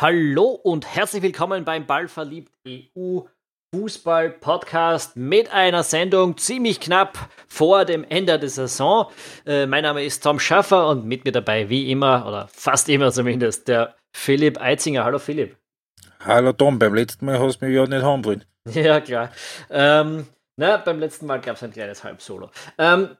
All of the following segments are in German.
Hallo und herzlich willkommen beim Ballverliebt EU Fußball Podcast mit einer Sendung ziemlich knapp vor dem Ende der Saison. Äh, mein Name ist Tom Schaffer und mit mir dabei wie immer oder fast immer zumindest der Philipp Eitzinger. Hallo Philipp. Hallo Tom, beim letzten Mal hast du mich ja nicht haben. Ja, klar. Ähm, na, beim letzten Mal gab es ein kleines Halbsolo. Ähm,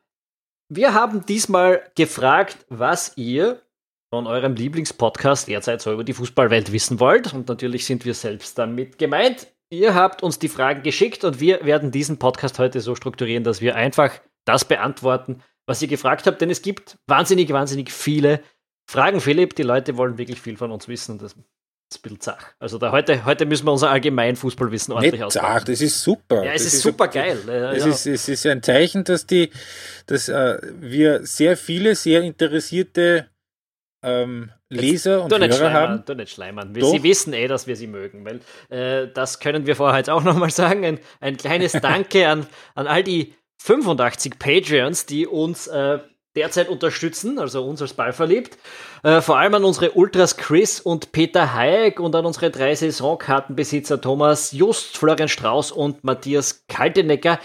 wir haben diesmal gefragt, was ihr von eurem Lieblingspodcast derzeit so über die Fußballwelt wissen wollt. Und natürlich sind wir selbst damit gemeint. Ihr habt uns die Fragen geschickt und wir werden diesen Podcast heute so strukturieren, dass wir einfach das beantworten, was ihr gefragt habt. Denn es gibt wahnsinnig, wahnsinnig viele Fragen, Philipp. Die Leute wollen wirklich viel von uns wissen. Das ist ein bisschen zach. Also da heute, heute müssen wir unser Allgemeinfußballwissen ordentlich ausbauen. Zach, das ist super. Ja, es das ist, super geil. es, ja. ist, es ist ein Zeichen, dass, die, dass äh, wir sehr viele, sehr interessierte ähm, Leser und Hörer haben. Du nicht schleimern. Wir, sie wissen eh, dass wir sie mögen, weil äh, das können wir vorher jetzt auch nochmal sagen. Ein, ein kleines Danke an, an all die 85 Patreons, die uns äh, derzeit unterstützen, also uns als Ball verliebt. Äh, vor allem an unsere Ultras Chris und Peter Hayek und an unsere drei Saisonkartenbesitzer Thomas Just, Florian Strauß und Matthias Kaltenecker.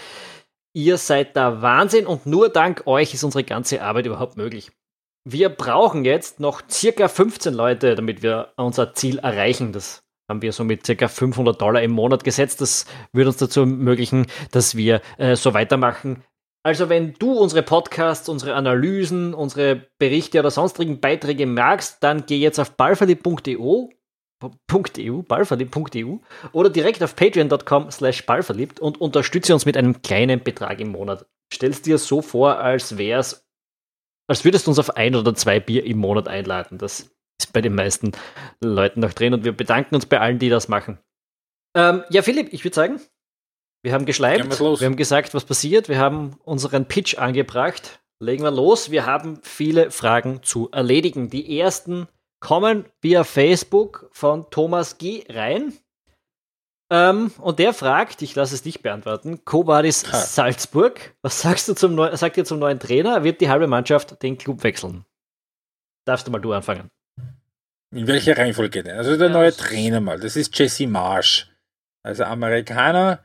Ihr seid der Wahnsinn und nur dank euch ist unsere ganze Arbeit überhaupt möglich. Wir brauchen jetzt noch circa 15 Leute, damit wir unser Ziel erreichen. Das haben wir so mit circa 500 Dollar im Monat gesetzt. Das würde uns dazu ermöglichen, dass wir äh, so weitermachen. Also wenn du unsere Podcasts, unsere Analysen, unsere Berichte oder sonstigen Beiträge magst, dann geh jetzt auf ballverliebt.eu .eu, ballverliebt.eu oder direkt auf patreon.com slash ballverliebt und unterstütze uns mit einem kleinen Betrag im Monat. Stellst dir so vor, als wäre es als würdest du uns auf ein oder zwei Bier im Monat einladen. Das ist bei den meisten Leuten noch drin und wir bedanken uns bei allen, die das machen. Ähm, ja, Philipp, ich würde sagen, wir haben geschleimt, wir haben gesagt, was passiert, wir haben unseren Pitch angebracht. Legen wir los. Wir haben viele Fragen zu erledigen. Die ersten kommen via Facebook von Thomas G. rein. Ähm, und der fragt, ich lasse es dich beantworten, Kobadis ha. Salzburg, was sagst du zum sagt ihr zum neuen Trainer? Wird die halbe Mannschaft den Club wechseln? Darfst du mal du anfangen? In welcher Reihenfolge denn? Also der ja, neue Trainer mal, das ist Jesse Marsh. Also Amerikaner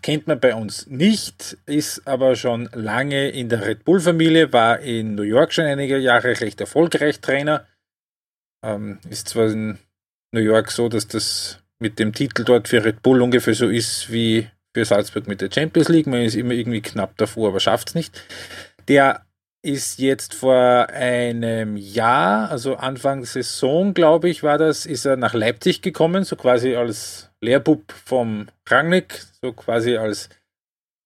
kennt man bei uns nicht, ist aber schon lange in der Red Bull-Familie, war in New York schon einige Jahre recht erfolgreich Trainer. Ähm, ist zwar in New York so, dass das mit dem Titel dort für Red Bull ungefähr so ist wie für Salzburg mit der Champions League. Man ist immer irgendwie knapp davor, aber schafft es nicht. Der ist jetzt vor einem Jahr, also Anfang Saison, glaube ich, war das, ist er nach Leipzig gekommen, so quasi als Lehrbub vom Rangnick, so quasi als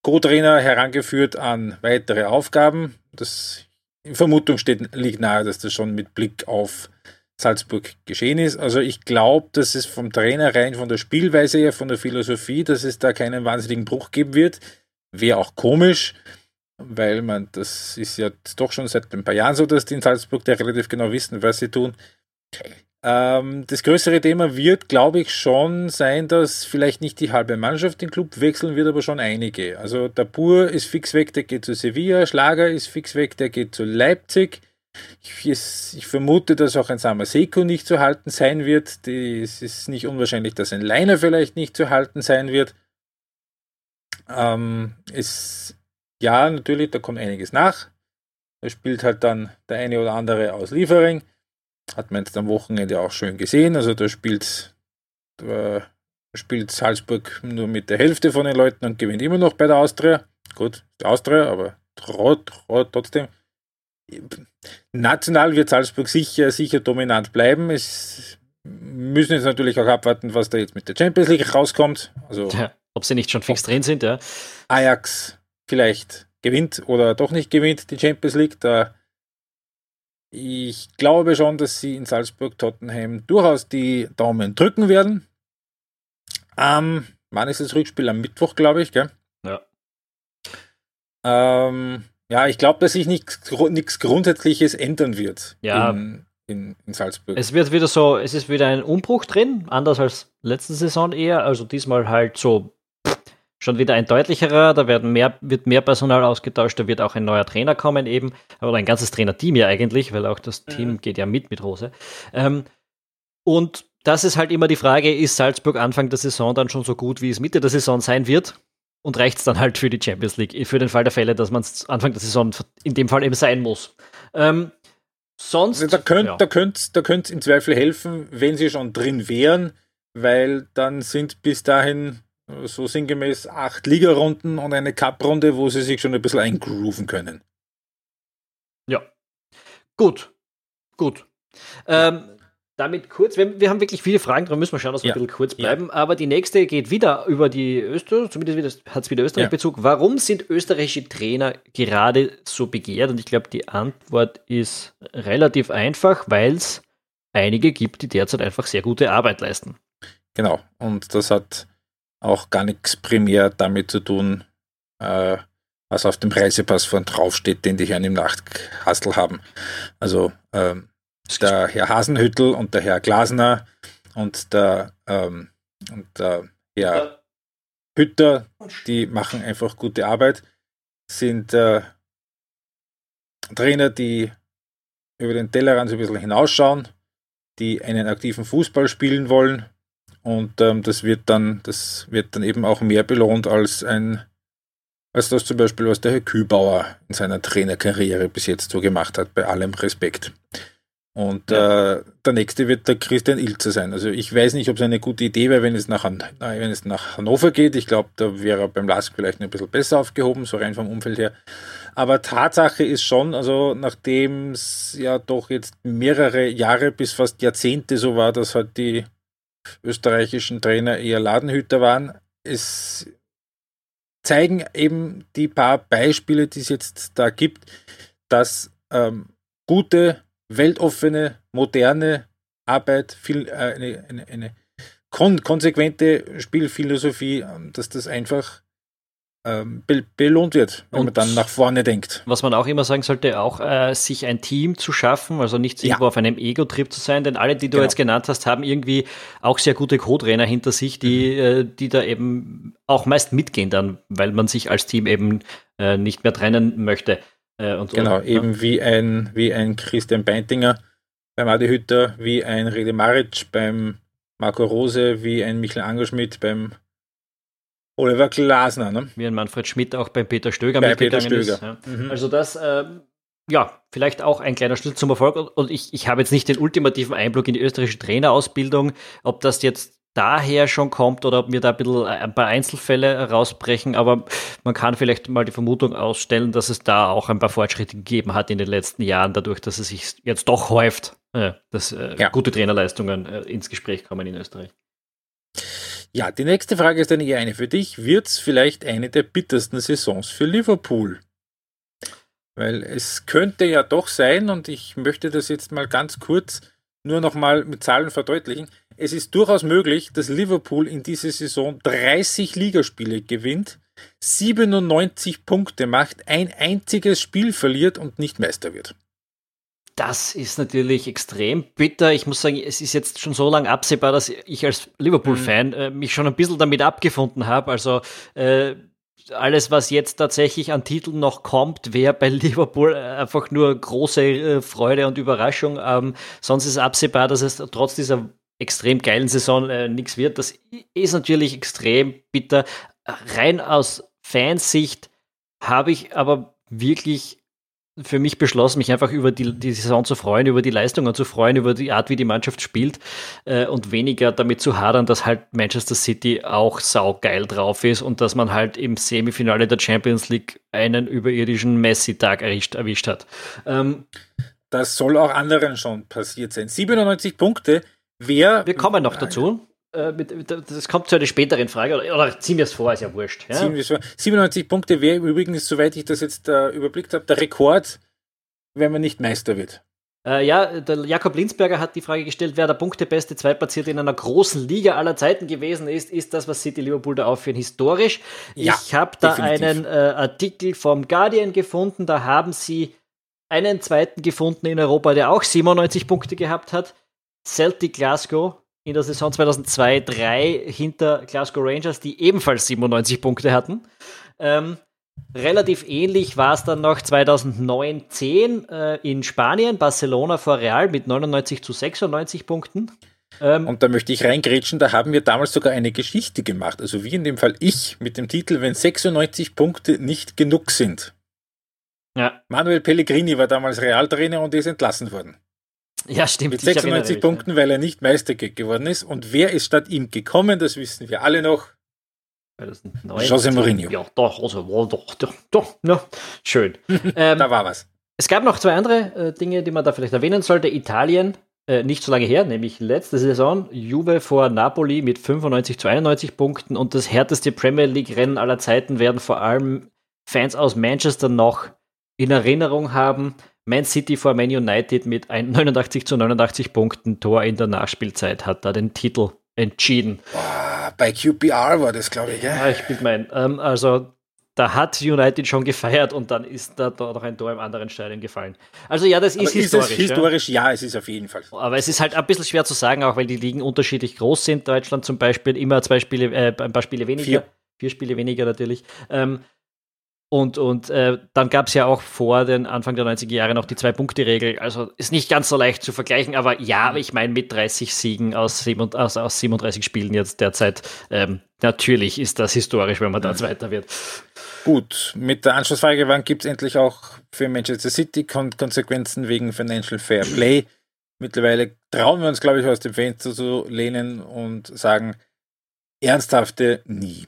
Co-Trainer herangeführt an weitere Aufgaben. Das in Vermutung steht, liegt nahe, dass das schon mit Blick auf Salzburg geschehen ist. Also ich glaube, dass es vom Trainer rein, von der Spielweise her, von der Philosophie, dass es da keinen wahnsinnigen Bruch geben wird. Wäre auch komisch, weil man, das ist ja doch schon seit ein paar Jahren so, dass die in Salzburg da relativ genau wissen, was sie tun. Ähm, das größere Thema wird, glaube ich, schon sein, dass vielleicht nicht die halbe Mannschaft den Club wechseln wird, aber schon einige. Also der Pur ist fix weg, der geht zu Sevilla, Schlager ist fix weg, der geht zu Leipzig. Ich, ich, vermute, dass auch ein Samaseko nicht zu halten sein wird. Die, es ist nicht unwahrscheinlich, dass ein Leiner vielleicht nicht zu halten sein wird. Ähm, es, ja, natürlich, da kommt einiges nach. Da spielt halt dann der eine oder andere aus Liefering. Hat man jetzt am Wochenende auch schön gesehen. Also da spielt, da spielt Salzburg nur mit der Hälfte von den Leuten und gewinnt immer noch bei der Austria. Gut, Austria, aber trotzdem national wird Salzburg sicher, sicher dominant bleiben. Es müssen jetzt natürlich auch abwarten, was da jetzt mit der Champions League rauskommt. Also, ja, ob sie nicht schon fix drin sind, ja. Ajax vielleicht gewinnt oder doch nicht gewinnt die Champions League. Da ich glaube schon, dass sie in Salzburg Tottenham durchaus die Daumen drücken werden. Ähm, wann ist das Rückspiel? Am Mittwoch, glaube ich, gell? Ja. Ähm, ja, ich glaube, dass sich nichts Grundsätzliches ändern wird ja. in, in, in, Salzburg. Es wird wieder so, es ist wieder ein Umbruch drin, anders als letzte Saison eher. Also diesmal halt so schon wieder ein deutlicherer, da werden mehr, wird mehr Personal ausgetauscht, da wird auch ein neuer Trainer kommen eben, oder ein ganzes Trainerteam ja eigentlich, weil auch das Team geht ja mit mit Rose. Ähm, Und das ist halt immer die Frage, ist Salzburg Anfang der Saison dann schon so gut, wie es Mitte der Saison sein wird? Und reicht es dann halt für die Champions League, für den Fall der Fälle, dass man es Anfang der Saison in dem Fall eben sein muss. Ähm, sonst. Also da könnte ja. da könnt, da könnt im Zweifel helfen, wenn sie schon drin wären, weil dann sind bis dahin so sinngemäß acht Ligarunden und eine Cup-Runde, wo sie sich schon ein bisschen eingrooven können. Ja. Gut. Gut. Ähm, damit kurz, wir, wir, haben wirklich viele Fragen, darum müssen wir schauen, dass wir ja. ein bisschen kurz bleiben. Ja. Aber die nächste geht wieder über die Österreich, zumindest hat es wieder Österreich-Bezug. Ja. Warum sind österreichische Trainer gerade so begehrt? Und ich glaube, die Antwort ist relativ einfach, weil es einige gibt, die derzeit einfach sehr gute Arbeit leisten. Genau, und das hat auch gar nichts primär damit zu tun, äh, was auf dem Reisepass vorn draufsteht, den die Herren im Nachtkastel haben. Also ähm, der Herr Hasenhüttel und der Herr Glasner und der, ähm, und der Herr Hütter, die machen einfach gute Arbeit, sind äh, Trainer, die über den Tellerrand so ein bisschen hinausschauen, die einen aktiven Fußball spielen wollen und ähm, das wird dann, das wird dann eben auch mehr belohnt als ein als das zum Beispiel, was der Herr Kübauer in seiner Trainerkarriere bis jetzt so gemacht hat, bei allem Respekt. Und äh, der nächste wird der Christian Ilzer sein. Also ich weiß nicht, ob es eine gute Idee wäre, wenn es nach, wenn es nach Hannover geht. Ich glaube, da wäre er beim Lask vielleicht ein bisschen besser aufgehoben, so rein vom Umfeld her. Aber Tatsache ist schon, also nachdem es ja doch jetzt mehrere Jahre bis fast Jahrzehnte so war, dass halt die österreichischen Trainer eher Ladenhüter waren, es zeigen eben die paar Beispiele, die es jetzt da gibt, dass ähm, gute weltoffene, moderne Arbeit, viel, äh, eine, eine, eine kon konsequente Spielphilosophie, ähm, dass das einfach ähm, be belohnt wird, wenn Und man dann nach vorne denkt. Was man auch immer sagen sollte, auch äh, sich ein Team zu schaffen, also nicht ja. irgendwo auf einem Ego-Trip zu sein, denn alle, die du genau. jetzt genannt hast, haben irgendwie auch sehr gute Co-Trainer hinter sich, die, mhm. äh, die da eben auch meist mitgehen dann, weil man sich als Team eben äh, nicht mehr trennen möchte. Äh, und, genau, und, eben ja. wie ein, wie ein Christian Beintinger beim Adi Hütter, wie ein Rede Maric beim Marco Rose, wie ein Michael Angerschmidt beim Oliver Glasner. Ne? Wie ein Manfred Schmidt auch beim Peter Stöger Bei Peter Stöger. ist. Ja. Mhm. Also das, äh, ja, vielleicht auch ein kleiner Schlüssel zum Erfolg. Und ich, ich habe jetzt nicht den ultimativen Einblick in die österreichische Trainerausbildung, ob das jetzt daher schon kommt oder ob mir da ein bisschen ein paar Einzelfälle rausbrechen, aber man kann vielleicht mal die Vermutung ausstellen, dass es da auch ein paar Fortschritte gegeben hat in den letzten Jahren, dadurch, dass es sich jetzt doch häuft, äh, dass äh, ja. gute Trainerleistungen äh, ins Gespräch kommen in Österreich. Ja, die nächste Frage ist dann eher eine für dich. Wird es vielleicht eine der bittersten Saisons für Liverpool? Weil es könnte ja doch sein, und ich möchte das jetzt mal ganz kurz nur noch mal mit Zahlen verdeutlichen. Es ist durchaus möglich, dass Liverpool in dieser Saison 30 Ligaspiele gewinnt, 97 Punkte macht, ein einziges Spiel verliert und nicht Meister wird. Das ist natürlich extrem bitter. Ich muss sagen, es ist jetzt schon so lange absehbar, dass ich als Liverpool-Fan mhm. äh, mich schon ein bisschen damit abgefunden habe. Also äh, alles, was jetzt tatsächlich an Titeln noch kommt, wäre bei Liverpool äh, einfach nur große äh, Freude und Überraschung. Ähm, sonst ist absehbar, dass es trotz dieser extrem geilen Saison äh, nichts wird. Das ist natürlich extrem bitter. Rein aus Fansicht habe ich aber wirklich für mich beschlossen, mich einfach über die, die Saison zu freuen, über die Leistungen zu freuen, über die Art, wie die Mannschaft spielt äh, und weniger damit zu hadern, dass halt Manchester City auch saugeil drauf ist und dass man halt im Semifinale der Champions League einen überirdischen Messi-Tag erwischt, erwischt hat. Ähm, das soll auch anderen schon passiert sein. 97 Punkte. Wer. Wir kommen noch dazu. Äh, das kommt zu einer späteren Frage, oder, ziehen wir es vor, ist ja wurscht. Ja? 97 Punkte wäre übrigens, soweit ich das jetzt uh, überblickt habe, der Rekord, wenn man nicht Meister wird. Äh, ja, der Jakob Linsberger hat die Frage gestellt, wer der punktebeste Zweitplatzierte in einer großen Liga aller Zeiten gewesen ist. Ist das, was City Liverpool da aufführen, historisch? Ja, ich habe da einen äh, Artikel vom Guardian gefunden, da haben sie einen zweiten gefunden in Europa, der auch 97 Punkte gehabt hat. Celtic Glasgow in der Saison 2002-3 hinter Glasgow Rangers, die ebenfalls 97 Punkte hatten. Ähm, relativ ähnlich war es dann noch 2009-10 äh, in Spanien, Barcelona vor Real mit 99 zu 96 Punkten. Ähm, und da möchte ich reingrätschen, da haben wir damals sogar eine Geschichte gemacht. Also wie in dem Fall ich mit dem Titel, wenn 96 Punkte nicht genug sind. Ja. Manuel Pellegrini war damals Realtrainer und ist entlassen worden. Ja, stimmt. Mit 96 Punkten, ja. weil er nicht Meister geworden ist. Und wer ist statt ihm gekommen? Das wissen wir alle noch. 2009. José Mourinho. Ja, doch, also, doch, doch, doch, ja, schön. ähm, da war was. Es gab noch zwei andere äh, Dinge, die man da vielleicht erwähnen sollte. Italien, äh, nicht so lange her, nämlich letzte Saison, Juve vor Napoli mit 95 zu 91 Punkten und das härteste Premier League-Rennen aller Zeiten werden vor allem Fans aus Manchester noch in Erinnerung haben. Man City vor Man United mit 89 zu 89 Punkten Tor in der Nachspielzeit hat da den Titel entschieden. Boah, bei QPR war das, glaube ich. Gell? Ja, ich bin mein. Ähm, also da hat United schon gefeiert und dann ist da noch ein Tor im anderen Stadion gefallen. Also ja, das ist, ist historisch. Es historisch, ja? ja? es ist auf jeden Fall. Aber es ist halt ein bisschen schwer zu sagen, auch weil die Ligen unterschiedlich groß sind. Deutschland zum Beispiel immer zwei Spiele, äh, ein paar Spiele weniger. Vier. Vier Spiele weniger natürlich. Ähm, und, und äh, dann gab es ja auch vor den Anfang der 90er Jahre noch die Zwei-Punkte-Regel. Also ist nicht ganz so leicht zu vergleichen, aber ja, mhm. ich meine, mit 30 Siegen aus, 7, aus, aus 37 Spielen jetzt derzeit, ähm, natürlich ist das historisch, wenn man da mhm. Zweiter wird. Gut, mit der Anschlussfrage, wann gibt es endlich auch für Manchester City Kon Konsequenzen wegen Financial Fair Play? Mittlerweile trauen wir uns, glaube ich, aus dem Fenster zu lehnen und sagen, ernsthafte nie.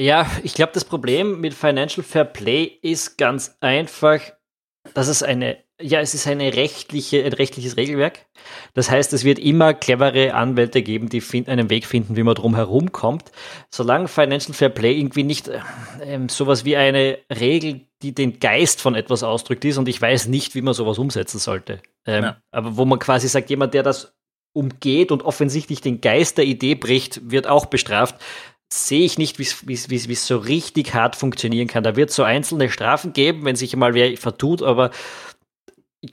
Ja, ich glaube, das Problem mit Financial Fair Play ist ganz einfach, dass es eine, ja, es ist eine rechtliche, ein rechtliches Regelwerk. Das heißt, es wird immer clevere Anwälte geben, die einen Weg finden, wie man drum herum kommt. Solange Financial Fair Play irgendwie nicht äh, sowas wie eine Regel, die den Geist von etwas ausdrückt ist, und ich weiß nicht, wie man sowas umsetzen sollte. Ähm, ja. Aber wo man quasi sagt, jemand, der das umgeht und offensichtlich den Geist der Idee bricht, wird auch bestraft sehe ich nicht, wie es so richtig hart funktionieren kann. Da wird so einzelne Strafen geben, wenn sich mal wer vertut, aber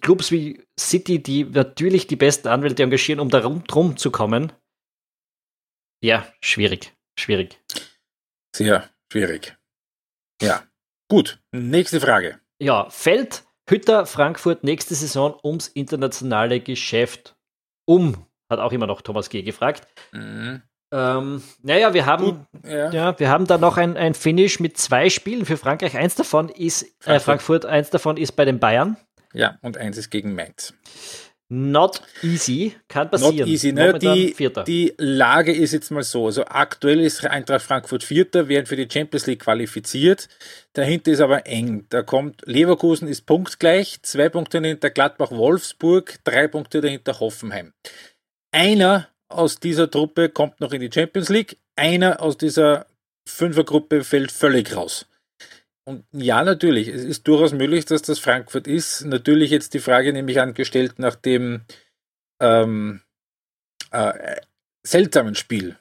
Clubs wie City, die natürlich die besten Anwälte engagieren, um da drum zu kommen, ja, schwierig, schwierig. Sehr schwierig. Ja, gut. Nächste Frage. Ja, fällt Hütter Frankfurt nächste Saison ums internationale Geschäft um? Hat auch immer noch Thomas G. gefragt. Mhm. Ähm, naja, wir haben, ja. ja. wir haben da noch ein, ein Finish mit zwei Spielen für Frankreich. Eins davon ist äh, Frankfurt. Äh, Frankfurt, eins davon ist bei den Bayern. Ja, und eins ist gegen Mainz. Not easy, kann passieren. Not easy, ne? die, die Lage ist jetzt mal so. Also aktuell ist Eintracht Frankfurt Vierter, werden für die Champions League qualifiziert. Dahinter ist aber eng. Da kommt Leverkusen ist punktgleich, zwei Punkte dahinter Gladbach Wolfsburg, drei Punkte dahinter Hoffenheim. Einer aus dieser Truppe kommt noch in die Champions League. Einer aus dieser Fünfergruppe fällt völlig raus. Und ja, natürlich, es ist durchaus möglich, dass das Frankfurt ist. Natürlich jetzt die Frage nämlich angestellt nach dem ähm, äh, seltsamen Spiel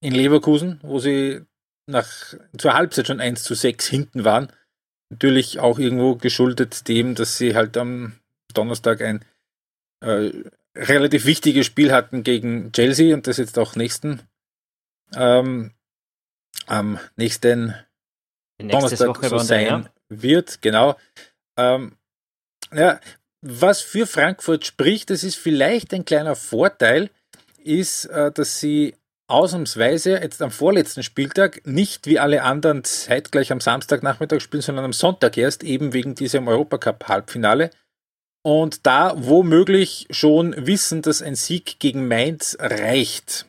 in Leverkusen, wo sie nach zur Halbzeit schon 1 zu 6 hinten waren. Natürlich auch irgendwo geschuldet dem, dass sie halt am Donnerstag ein äh, relativ wichtiges Spiel hatten gegen Chelsea und das jetzt auch nächsten ähm, am nächsten Donnerstag Woche so sein ja. wird, genau. Ähm, ja, was für Frankfurt spricht, das ist vielleicht ein kleiner Vorteil, ist, äh, dass sie ausnahmsweise jetzt am vorletzten Spieltag nicht wie alle anderen zeitgleich am Samstagnachmittag spielen, sondern am Sonntag erst, eben wegen diesem Europacup-Halbfinale und da womöglich schon wissen, dass ein Sieg gegen Mainz reicht.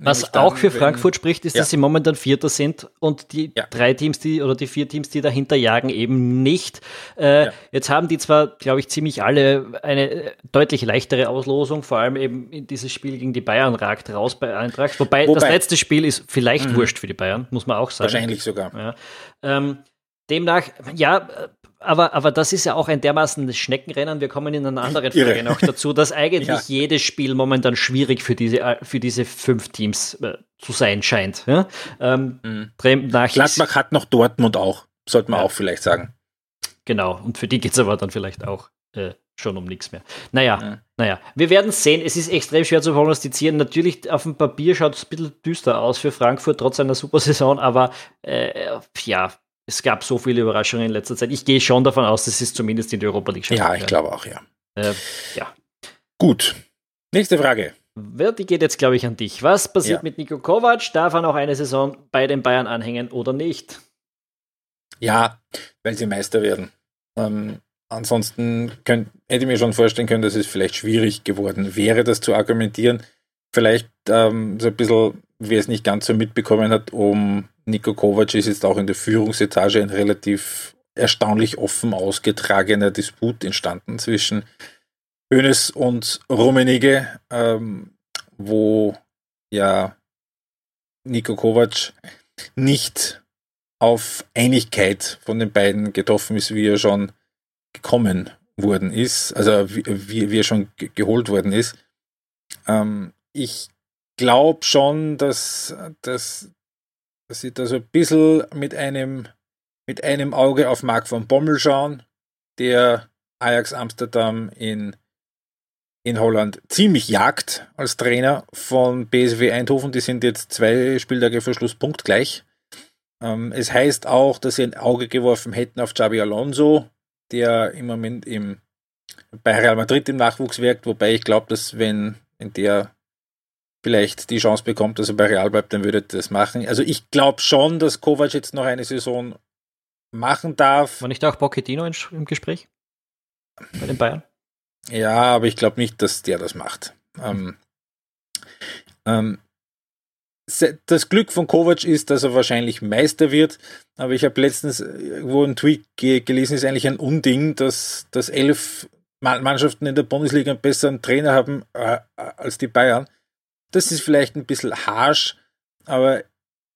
Was dann, auch für Frankfurt wenn, spricht, ist, ja. dass sie momentan Vierter sind und die ja. drei Teams, die oder die vier Teams, die dahinter jagen, eben nicht. Äh, ja. Jetzt haben die zwar, glaube ich, ziemlich alle eine äh, deutlich leichtere Auslosung, vor allem eben in dieses Spiel gegen die Bayern ragt raus bei Eintracht. Wobei, Wobei das letzte Spiel ist vielleicht mhm. wurscht für die Bayern, muss man auch sagen. Wahrscheinlich sogar. Ähm, demnach, ja, aber, aber das ist ja auch ein dermaßen Schneckenrennen. Wir kommen in einer anderen Frage noch dazu, dass eigentlich ja. jedes Spiel momentan schwierig für diese, für diese fünf Teams äh, zu sein scheint. Ja? Ähm, mhm. Gladbach hat noch Dortmund auch, sollte man ja. auch vielleicht sagen. Genau, und für die geht es aber dann vielleicht auch äh, schon um nichts mehr. Naja, ja. naja, wir werden sehen. Es ist extrem schwer zu prognostizieren. Natürlich, auf dem Papier schaut es ein bisschen düster aus für Frankfurt, trotz einer super Saison, aber äh, ja, es gab so viele Überraschungen in letzter Zeit. Ich gehe schon davon aus, dass es zumindest in der Europa League schafft. Ja, ich glaube auch, ja. Äh, ja. Gut. Nächste Frage. Die geht jetzt, glaube ich, an dich. Was passiert ja. mit Nico Kovac? Darf er noch eine Saison bei den Bayern anhängen oder nicht? Ja, weil sie Meister werden. Ähm, ansonsten könnt, hätte ich mir schon vorstellen können, dass es vielleicht schwierig geworden wäre, das zu argumentieren. Vielleicht ähm, so ein bisschen, wer es nicht ganz so mitbekommen hat, um Nico Kovac ist jetzt auch in der Führungsetage ein relativ erstaunlich offen ausgetragener Disput entstanden zwischen Hönes und Rummenigge, ähm, wo ja Nico Kovac nicht auf Einigkeit von den beiden getroffen ist, wie er schon gekommen worden ist, also wie, wie, er schon geholt worden ist. Ähm, ich glaube schon, dass, dass, dass sie da so ein bisschen mit einem, mit einem Auge auf Marc von Bommel schauen, der Ajax Amsterdam in, in Holland ziemlich jagt als Trainer von BSW Eindhoven. Die sind jetzt zwei Spieltage vor Schluss punktgleich. Ähm, es heißt auch, dass sie ein Auge geworfen hätten auf Xabi Alonso, der im Moment im, bei Real Madrid im Nachwuchs wirkt, wobei ich glaube, dass wenn, wenn der vielleicht die Chance bekommt, dass er bei Real bleibt, dann würde er das machen. Also ich glaube schon, dass Kovac jetzt noch eine Saison machen darf. War nicht auch Pochettino im Gespräch? Bei den Bayern? Ja, aber ich glaube nicht, dass der das macht. Ähm, ähm, das Glück von Kovac ist, dass er wahrscheinlich Meister wird. Aber ich habe letztens irgendwo einen Tweet gelesen, ist eigentlich ein Unding, dass, dass elf Mannschaften in der Bundesliga einen besseren Trainer haben äh, als die Bayern. Das ist vielleicht ein bisschen harsh, aber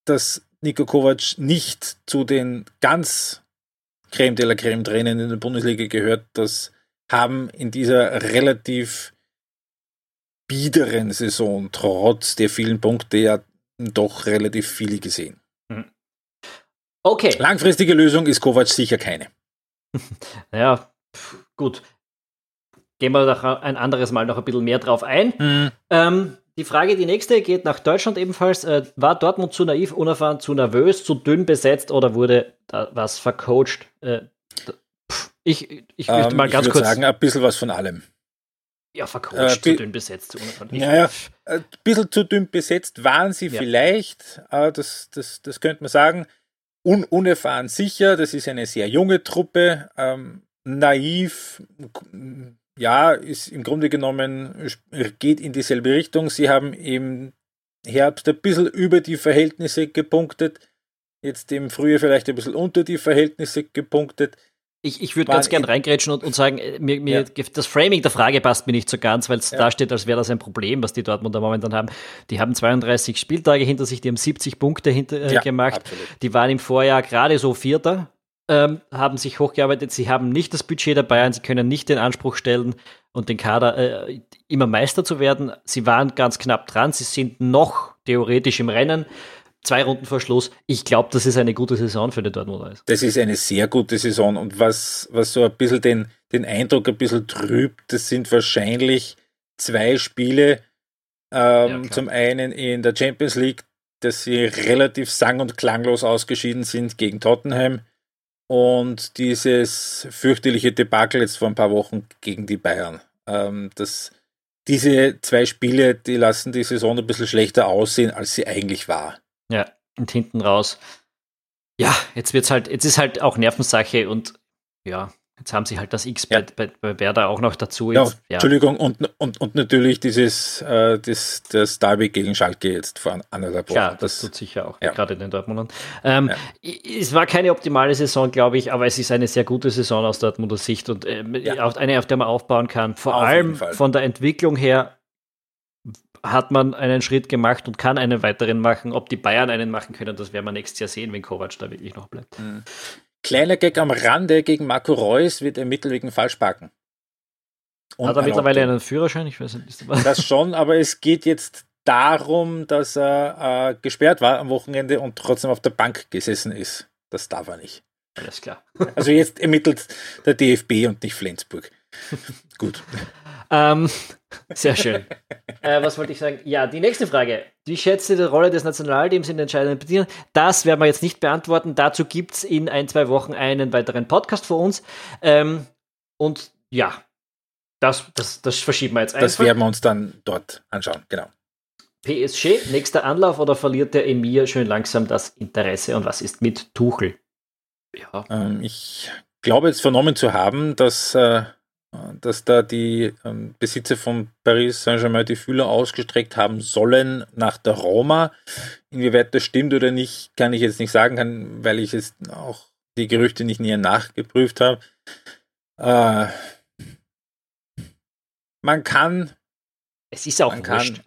dass Niko Kovac nicht zu den ganz Creme de la Creme Trainern in der Bundesliga gehört, das haben in dieser relativ biederen Saison trotz der vielen Punkte ja doch relativ viele gesehen. Mhm. Okay. Langfristige Lösung ist Kovac sicher keine. ja, gut. Gehen wir doch ein anderes Mal noch ein bisschen mehr drauf ein. Mhm. Ähm, die Frage, die nächste, geht nach Deutschland ebenfalls. Äh, war Dortmund zu naiv, unerfahren, zu nervös, zu dünn besetzt oder wurde da was vercoacht? Äh, ich ich möchte ähm, mal ganz ich kurz sagen, ein bisschen was von allem. Ja, vercoacht, äh, zu dünn besetzt. Naja, ein bisschen zu dünn besetzt waren sie ja. vielleicht, äh, das, das, das könnte man sagen. Un unerfahren sicher, das ist eine sehr junge Truppe, ähm, naiv, ja, ist im Grunde genommen, geht in dieselbe Richtung. Sie haben im Herbst ein bisschen über die Verhältnisse gepunktet, jetzt im Frühjahr vielleicht ein bisschen unter die Verhältnisse gepunktet. Ich, ich würde ganz gern reingrätschen und, und sagen, äh, mir, mir ja. das Framing der Frage passt mir nicht so ganz, weil es ja. da steht, als wäre das ein Problem, was die Dortmunder momentan haben. Die haben 32 Spieltage hinter sich, die haben 70 Punkte hinter, äh, ja, gemacht. Absolut. Die waren im Vorjahr gerade so Vierter, ähm, haben sich hochgearbeitet. Sie haben nicht das Budget der Bayern, sie können nicht den Anspruch stellen und den Kader äh, immer Meister zu werden. Sie waren ganz knapp dran, sie sind noch theoretisch im Rennen zwei Runden vor Schluss. Ich glaube, das ist eine gute Saison für den Dortmunder. Das ist eine sehr gute Saison und was, was so ein bisschen den, den Eindruck ein bisschen trübt, das sind wahrscheinlich zwei Spiele. Ähm, ja, zum einen in der Champions League, dass sie relativ sang- und klanglos ausgeschieden sind gegen Tottenham und dieses fürchterliche Debakel jetzt vor ein paar Wochen gegen die Bayern. Ähm, das, diese zwei Spiele, die lassen die Saison ein bisschen schlechter aussehen, als sie eigentlich war. Ja, und hinten raus. Ja, jetzt wird's halt, jetzt ist halt auch Nervensache und ja, Jetzt haben sie halt das X ja. bei, bei, Werder auch noch dazu. Jetzt, ja, ja. Entschuldigung, und, und, und natürlich dieses äh, das, das Derby gegen Schalke jetzt vor anderthalb Wochen. Klar, das, das tut sicher auch, ja. gerade in den Dortmundern. Ähm, es war keine optimale Saison, glaube ich, aber es ist eine sehr gute Saison aus Dortmunder Sicht und äh, auch eine, auf der man aufbauen kann. Vor auf allem von der Entwicklung her hat man einen Schritt gemacht und kann einen weiteren machen. Ob die Bayern einen machen können, das werden wir nächstes Jahr sehen, wenn Kovac da wirklich noch bleibt. Mhm. Kleiner Gag am Rande, gegen Marco Reus wird ermittelt wegen Falschparken. Und Hat er mittlerweile einen Führerschein? Ich weiß nicht. Das schon, aber es geht jetzt darum, dass er äh, gesperrt war am Wochenende und trotzdem auf der Bank gesessen ist. Das darf er nicht. Alles klar. Also jetzt ermittelt der DFB und nicht Flensburg. Gut. Ähm, sehr schön. äh, was wollte ich sagen? Ja, die nächste Frage. Wie schätzt ihr die Rolle des Nationalteams in den entscheidenden Partien? Das werden wir jetzt nicht beantworten. Dazu gibt es in ein, zwei Wochen einen weiteren Podcast für uns. Ähm, und ja, Das, das, das verschieben wir jetzt einfach. Das werden wir uns dann dort anschauen, genau. PSG, nächster Anlauf oder verliert der Emir schön langsam das Interesse und was ist mit Tuchel? Ja. Ähm, ich glaube jetzt vernommen zu haben, dass, äh, dass da die ähm, Besitzer von Paris Saint-Germain die Fühler ausgestreckt haben sollen nach der Roma. Inwieweit das stimmt oder nicht, kann ich jetzt nicht sagen, kann, weil ich jetzt auch die Gerüchte nicht näher nachgeprüft habe. Äh, man kann. Es ist auch wurscht.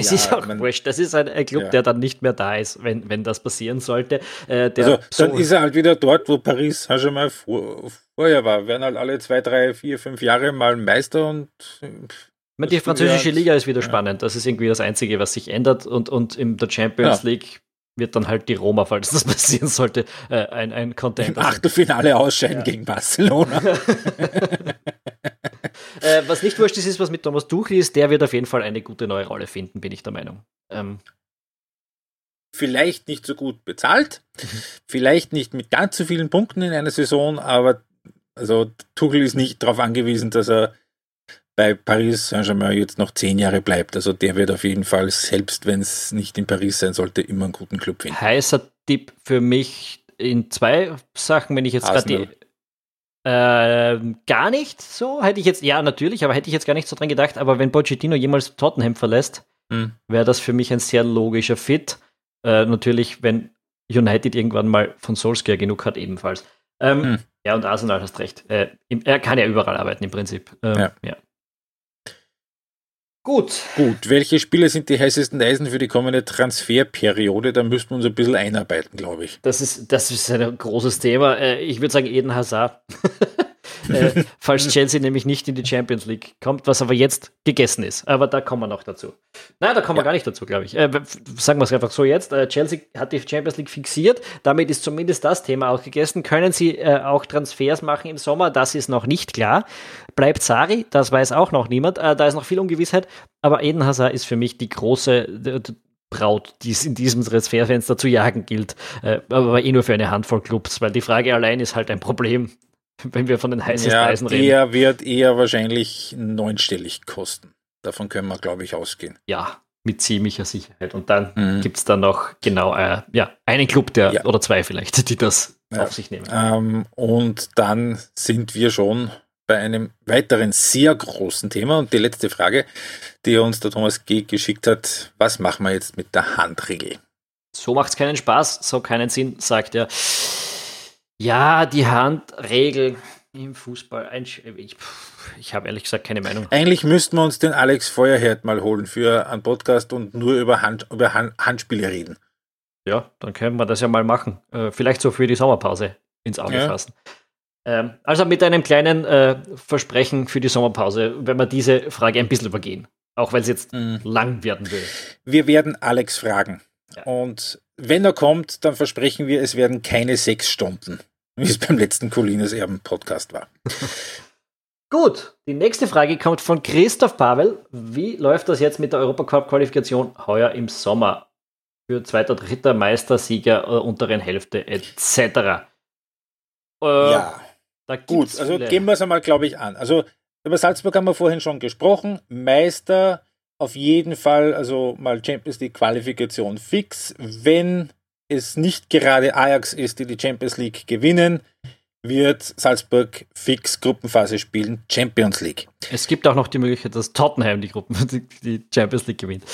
Es ja, ist auch man, wurscht. Das ist ein, ein Club, ja. der dann nicht mehr da ist, wenn, wenn das passieren sollte. Äh, also, so dann ist er halt wieder dort, wo Paris Saint-Germain vor, vorher war. Werden halt alle zwei, drei, vier, fünf Jahre mal Meister und. Meine, die französische halt, Liga ist wieder ja. spannend. Das ist irgendwie das Einzige, was sich ändert. Und, und in der Champions League wird dann halt die Roma, falls das passieren sollte, äh, ein, ein Content. Im Achtelfinale ausscheiden gegen Barcelona. Äh, was nicht wurscht ist, ist, was mit Thomas Tuchel ist, der wird auf jeden Fall eine gute neue Rolle finden, bin ich der Meinung. Ähm. Vielleicht nicht so gut bezahlt, vielleicht nicht mit ganz so vielen Punkten in einer Saison, aber also Tuchel ist nicht darauf angewiesen, dass er bei Paris Saint-Germain jetzt noch zehn Jahre bleibt. Also der wird auf jeden Fall, selbst wenn es nicht in Paris sein sollte, immer einen guten Club finden. Heißer Tipp für mich in zwei Sachen, wenn ich jetzt gerade die äh, gar nicht so. Hätte ich jetzt, ja, natürlich, aber hätte ich jetzt gar nicht so dran gedacht. Aber wenn Pochettino jemals Tottenham verlässt, mhm. wäre das für mich ein sehr logischer Fit. Äh, natürlich, wenn United irgendwann mal von Solskjaer genug hat, ebenfalls. Ähm, mhm. Ja, und Arsenal hast recht. Äh, er kann ja überall arbeiten im Prinzip. Ähm, ja. ja. Gut. Gut. Welche Spieler sind die heißesten Eisen für die kommende Transferperiode? Da müssten wir uns ein bisschen einarbeiten, glaube ich. Das ist, das ist ein großes Thema. Äh, ich würde sagen, Eden Hazard. äh, falls Chelsea nämlich nicht in die Champions League kommt, was aber jetzt gegessen ist. Aber da kommen wir noch dazu. Nein, da kommen ja. wir gar nicht dazu, glaube ich. Äh, sagen wir es einfach so jetzt. Äh, Chelsea hat die Champions League fixiert. Damit ist zumindest das Thema auch gegessen. Können sie äh, auch Transfers machen im Sommer? Das ist noch nicht klar. Bleibt Sari? Das weiß auch noch niemand. Äh, da ist noch viel Ungewissheit. Aber Eden Hazard ist für mich die große Braut, die es in diesem Transferfenster zu jagen gilt. Äh, aber eh nur für eine Handvoll Clubs, weil die Frage allein ist halt ein Problem. Wenn wir von den heißesten ja, Eisen reden. Der wird eher wahrscheinlich neunstellig kosten. Davon können wir, glaube ich, ausgehen. Ja, mit ziemlicher Sicherheit. Und dann mhm. gibt es dann noch genau äh, ja, einen Club, der ja. oder zwei vielleicht, die das ja. auf sich nehmen. Ähm, und dann sind wir schon bei einem weiteren sehr großen Thema. Und die letzte Frage, die uns der Thomas G. geschickt hat, was machen wir jetzt mit der Handregel? So macht es keinen Spaß, so keinen Sinn, sagt er. Ja, die Handregel im Fußball. Ich, ich habe ehrlich gesagt keine Meinung. Eigentlich müssten wir uns den Alex Feuerherd mal holen für einen Podcast und nur über, Hand, über Hand, Handspiele reden. Ja, dann können wir das ja mal machen. Äh, vielleicht so für die Sommerpause ins Auge ja. fassen. Ähm, also mit einem kleinen äh, Versprechen für die Sommerpause, wenn wir diese Frage ein bisschen übergehen. Auch weil es jetzt mhm. lang werden will. Wir werden Alex fragen. Ja. Und wenn er kommt, dann versprechen wir, es werden keine sechs Stunden wie es beim letzten Colinas Erben Podcast war. Gut, die nächste Frage kommt von Christoph Pavel. Wie läuft das jetzt mit der Europacup-Qualifikation heuer im Sommer? Für zweiter, dritter Meister, Sieger äh, unteren Hälfte etc. Äh, ja, gut, also viele. gehen wir es einmal, glaube ich, an. Also über Salzburg haben wir vorhin schon gesprochen. Meister auf jeden Fall, also mal Champions League Qualifikation fix. Wenn es nicht gerade Ajax ist, die die Champions League gewinnen, wird Salzburg fix Gruppenphase spielen, Champions League. Es gibt auch noch die Möglichkeit, dass Tottenham die Gruppen, die Champions League gewinnt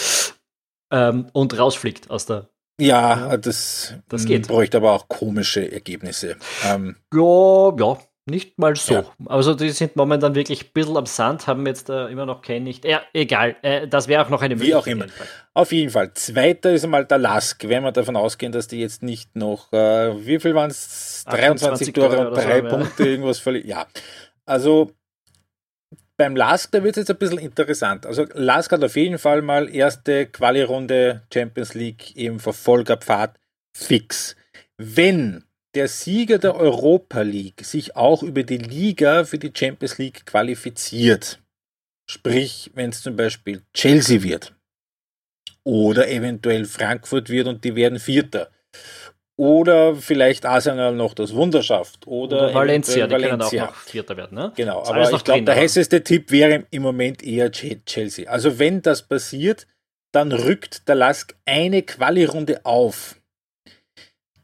ähm, und rausfliegt aus der. Ja, das, das geht. bräuchte aber auch komische Ergebnisse. Ähm, ja, ja, nicht mal so. Ja. Also die sind momentan wirklich ein bisschen am Sand, haben jetzt äh, immer noch kein nicht. Ja, egal. Äh, das wäre auch noch eine Möglichkeit. Wie auch immer. Auf jeden Fall. Zweiter ist einmal der Lask. Wenn wir davon ausgehen, dass die jetzt nicht noch, äh, wie viel waren es? 23 Tore und drei so, Punkte, ja. irgendwas völlig. Ja. Also beim Lask, da wird es jetzt ein bisschen interessant. Also Lask hat auf jeden Fall mal erste Quali-Runde Champions League im Verfolgerpfad fix. Wenn der Sieger der Europa League sich auch über die Liga für die Champions League qualifiziert. Sprich, wenn es zum Beispiel Chelsea wird oder eventuell Frankfurt wird und die werden Vierter. oder vielleicht Arsenal noch das Wunder schafft. Oder, Oder Valencia, die eventuell können auch Valencia. noch Vierter werden. Ne? Genau, aber ich glaube, der heißeste Tipp wäre im Moment eher Che- Chelsea. Also wenn das passiert, dann rückt der Lask eine Quali-Runde auf.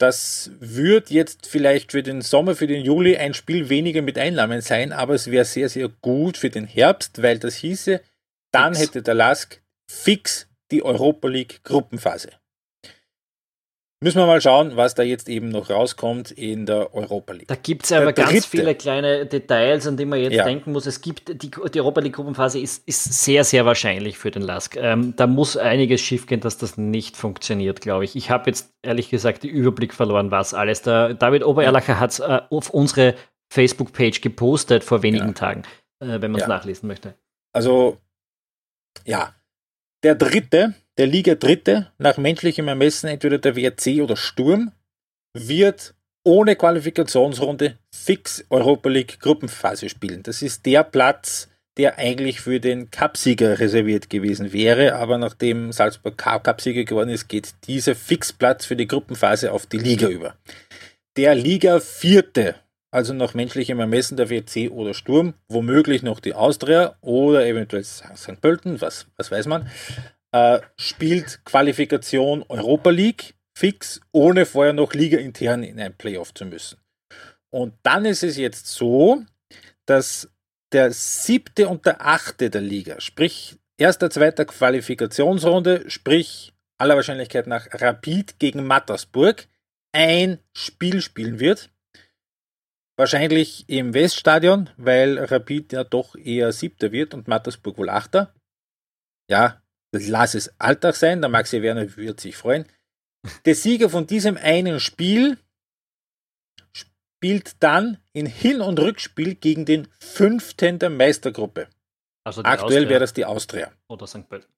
Das wird jetzt vielleicht für den Sommer, für den Juli ein Spiel weniger mit Einnahmen sein, aber es wäre sehr, sehr gut für den Herbst, weil das hieße, dann Fix. hätte der Lask fix die Europa League Gruppenphase. Müssen wir mal schauen, was da jetzt eben noch rauskommt in der Europa League. Da gibt es aber Der ganz dritte. viele kleine Details, an die man jetzt Ja. denken muss. Es gibt die, die Europa League Gruppenphase ist, ist sehr, sehr wahrscheinlich für den Lask. Ähm, da muss einiges schiefgehen, dass das nicht funktioniert, glaube ich. Ich habe jetzt ehrlich gesagt den Überblick verloren, was alles. Der David Obererlacher hat es äh, auf unsere Facebook-Page gepostet vor wenigen Ja. Tagen, äh, wenn man es Ja. nachlesen möchte. Also, ja, der dritte, der Liga Dritte, nach menschlichem Ermessen entweder der WRC oder Sturm, wird ohne Qualifikationsrunde fix Europa League Gruppenphase spielen. Das ist der Platz, der eigentlich für den Cupsieger reserviert gewesen wäre, aber nachdem Salzburg Cup- Cupsieger geworden ist, geht dieser Fixplatz für die Gruppenphase auf die Liga über. Der Liga Vierte, also nach menschlichem Ermessen der WC oder Sturm, womöglich noch die Austria oder eventuell St. Pölten, was, was weiß man, äh, spielt Qualifikation Europa League fix, ohne vorher noch Liga intern in ein Playoff zu müssen. Und dann ist es jetzt so, dass der siebte und der achte der Liga, sprich erster, zweiter Qualifikationsrunde, sprich aller Wahrscheinlichkeit nach Rapid gegen Mattersburg, ein Spiel spielen wird. Wahrscheinlich im Weststadion, weil Rapid ja doch eher siebter wird und Mattersburg wohl achter. Ja, lass es Alltag sein, der Maxi Werner wird sich freuen. Der Sieger von diesem einen Spiel spielt dann in Hin- und Rückspiel gegen den fünften der Meistergruppe. Also Aktuell Austria wäre das die Austria oder St. Pölten.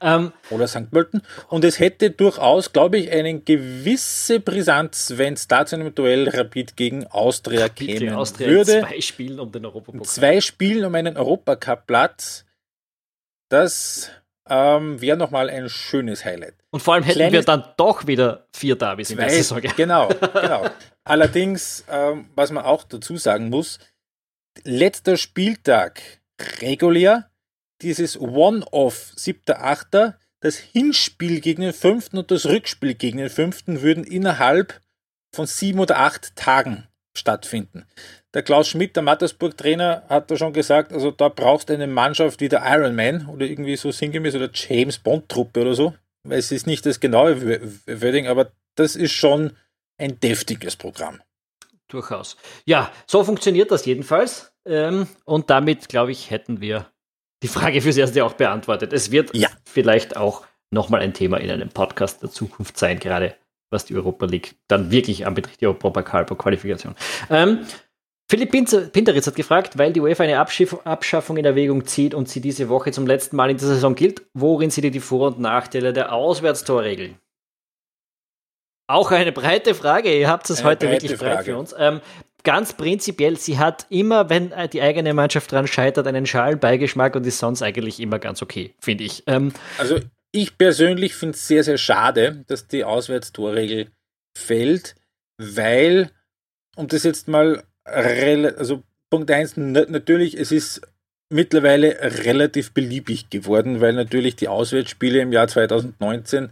Ähm, oder St. Pölten. Und es hätte durchaus, glaube ich, eine gewisse Brisanz, wenn es da zu einem Duell Rapid gegen Austria gegen kämen Austria in würde. zwei Spielen um den Europapokal. Zwei Spielen um einen Europacup-Platz. Das ähm, wäre nochmal ein schönes Highlight. Und vor allem hätten Kleines- wir dann doch wieder vier Derbys in der Zwei, Saison. genau, genau. Allerdings, ähm, was man auch dazu sagen muss, letzter Spieltag regulär, dieses One-Off 7.8., das Hinspiel gegen den fünften und das Rückspiel gegen den fünften würden innerhalb von sieben oder acht Tagen stattfinden. Der Klaus Schmidt, der Mattersburg-Trainer, hat da schon gesagt, also da brauchst du eine Mannschaft wie der Iron Man oder irgendwie so sinngemäß oder James Bond-Truppe oder so. Es ist nicht das genaue W- Wording, aber das ist schon ein deftiges Programm. Durchaus. Ja, so funktioniert das jedenfalls. Ähm, und damit, glaube ich, hätten wir die Frage fürs Erste auch beantwortet. Es wird Ja. vielleicht auch nochmal ein Thema in einem Podcast der Zukunft sein, gerade was die Europa League dann wirklich anbetrifft, die Europapokal-Qualifikation. Ähm, Philipp Pinteritz hat gefragt, weil die UEFA eine Abschaffung in Erwägung zieht und sie diese Woche zum letzten Mal in der Saison gilt, worin sieht ihr die Vor- und Nachteile der Auswärtstorregel? Auch eine breite Frage. Ihr habt es heute wirklich breit Frage. für uns. Ähm, ganz prinzipiell, sie hat immer, wenn die eigene Mannschaft dran scheitert, einen schalen Beigeschmack und ist sonst eigentlich immer ganz okay, finde ich. Ähm, Also ich persönlich finde es sehr, sehr schade, dass die Auswärtstorregel fällt, weil, um das jetzt mal, also Punkt 1, natürlich, es ist mittlerweile relativ beliebig geworden, weil natürlich die Auswärtsspiele im Jahr 2019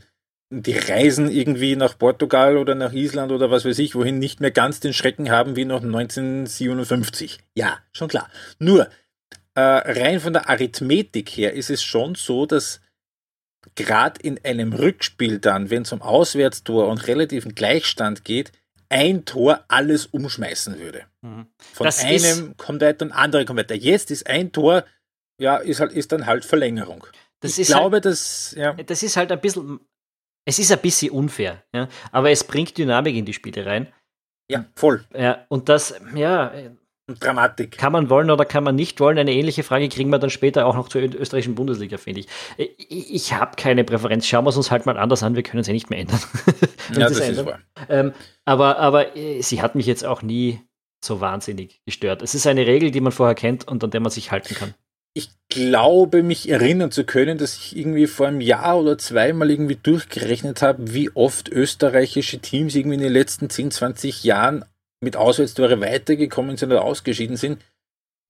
die Reisen irgendwie nach Portugal oder nach Island oder was weiß ich, wohin nicht mehr ganz den Schrecken haben wie noch 1957. Ja, schon klar. Nur, äh, rein von der Arithmetik her ist es schon so, dass gerade in einem Rückspiel dann, wenn es um Auswärtstor und relativen Gleichstand geht, ein Tor alles umschmeißen würde. Von Das einem kommt weiter und andere kommt weiter. Jetzt ist ein Tor, ja, ist halt ist dann halt Verlängerung. das ich ist glaube, halt, dass ja, das ist halt ein bisschen, es ist ein bisschen unfair, ja? aber es bringt Dynamik in die Spiele rein. ja voll Ja, und das, ja, Dramatik. kann man wollen oder kann man nicht wollen? Eine ähnliche Frage kriegen wir dann später auch noch zur österreichischen Bundesliga, finde ich. Ich, ich habe keine Präferenz. Schauen wir es uns halt mal anders an. Wir können es ja nicht mehr ändern. Ja, das ist ändern. wahr. Ähm, aber aber äh, sie hat mich jetzt auch nie so wahnsinnig gestört. Es ist eine Regel, die man vorher kennt und an der man sich halten kann. ich glaube, mich erinnern zu können, dass ich irgendwie vor einem Jahr oder zweimal irgendwie durchgerechnet habe, wie oft österreichische Teams irgendwie in den letzten 10, 20 Jahren mit Auswärtstore weitergekommen sind oder ausgeschieden sind.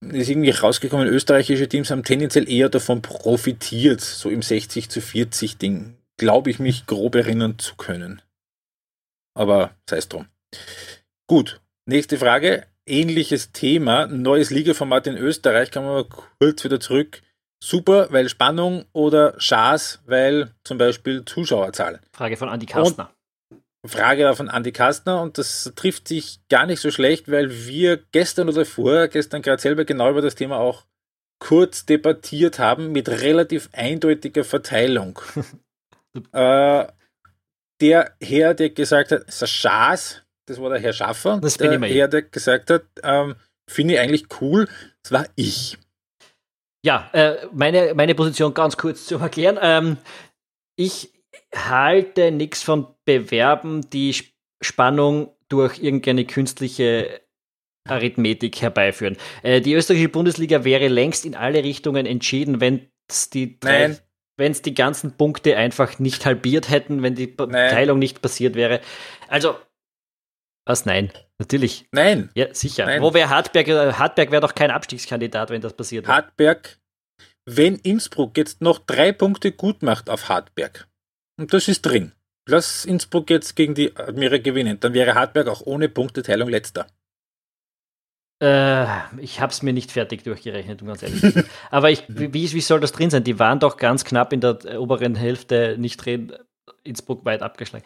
Ist irgendwie rausgekommen, österreichische Teams haben tendenziell eher davon profitiert, so im 60 zu 40 Ding. Glaube ich mich grob erinnern zu können. Aber sei es drum. Gut, nächste Frage ähnliches Thema. Neues Ligaformat in Österreich, kann man mal kurz wieder zurück. Super, weil Spannung oder Schaß, weil zum Beispiel Zuschauerzahl. Frage von Andi Kastner. Und Frage von Andi Kastner und das trifft sich gar nicht so schlecht, weil wir gestern oder vorher, gestern gerade selber genau über das Thema auch kurz debattiert haben mit relativ eindeutiger Verteilung. äh, der Herr, der gesagt hat, Schaß, das war der Herr Schaffer, das der Herr, der gesagt hat, ähm, finde ich eigentlich cool, das war ich. Ja, äh, meine, meine Position ganz kurz zu erklären. Ähm, ich halte nichts von Bewerben, die Spannung durch irgendeine künstliche Arithmetik herbeiführen. Äh, die österreichische Bundesliga wäre längst in alle Richtungen entschieden, wenn es die wenn es die ganzen Punkte einfach nicht halbiert hätten, wenn die Nein. Teilung nicht passiert wäre. Also was? Nein. Natürlich. Nein. Ja, sicher. Nein. Wo wäre Hartberg? Äh, Hartberg wäre doch kein Abstiegskandidat, wenn das passiert wäre. Hartberg, wenn Innsbruck jetzt noch drei Punkte gut macht auf Hartberg, und das ist drin, lass Innsbruck jetzt gegen die Admira gewinnen, dann wäre Hartberg auch ohne Punkteteilung letzter. Äh, ich habe es mir nicht fertig durchgerechnet, um ganz ehrlich zu sein. Aber ich, wie, wie soll das drin sein? Die waren doch ganz knapp in der oberen Hälfte nicht drin, Innsbruck weit abgeschlagen.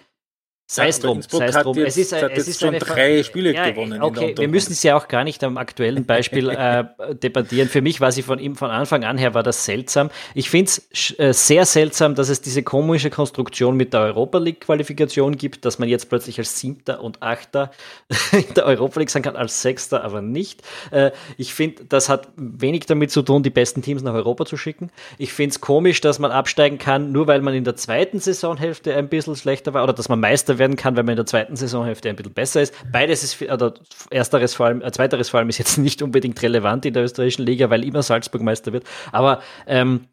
Sei es drum, sei es drum. es ist, es ist schon drei Spiele ja, gewonnen. Okay, wir müssen es ja auch gar nicht am aktuellen Beispiel äh, debattieren. Für mich war sie von ihm von Anfang an her war das seltsam. Ich finde es äh, sehr seltsam, dass es diese komische Konstruktion mit der Europa League Qualifikation gibt, dass man jetzt plötzlich als Siebter und Achter in der Europa League sein kann, als Sechster aber nicht. Äh, ich finde, das hat wenig damit zu tun, die besten Teams nach Europa zu schicken. Ich finde es komisch, dass man absteigen kann, nur weil man in der zweiten Saisonhälfte ein bisschen schlechter war oder dass man Meister werden kann, wenn man in der zweiten Saisonhälfte ein bisschen besser ist. Beides ist, oder ersteres vor allem, äh, zweiteres vor allem ist jetzt nicht unbedingt relevant in der österreichischen Liga, weil immer Salzburg Meister wird. Aber ähm,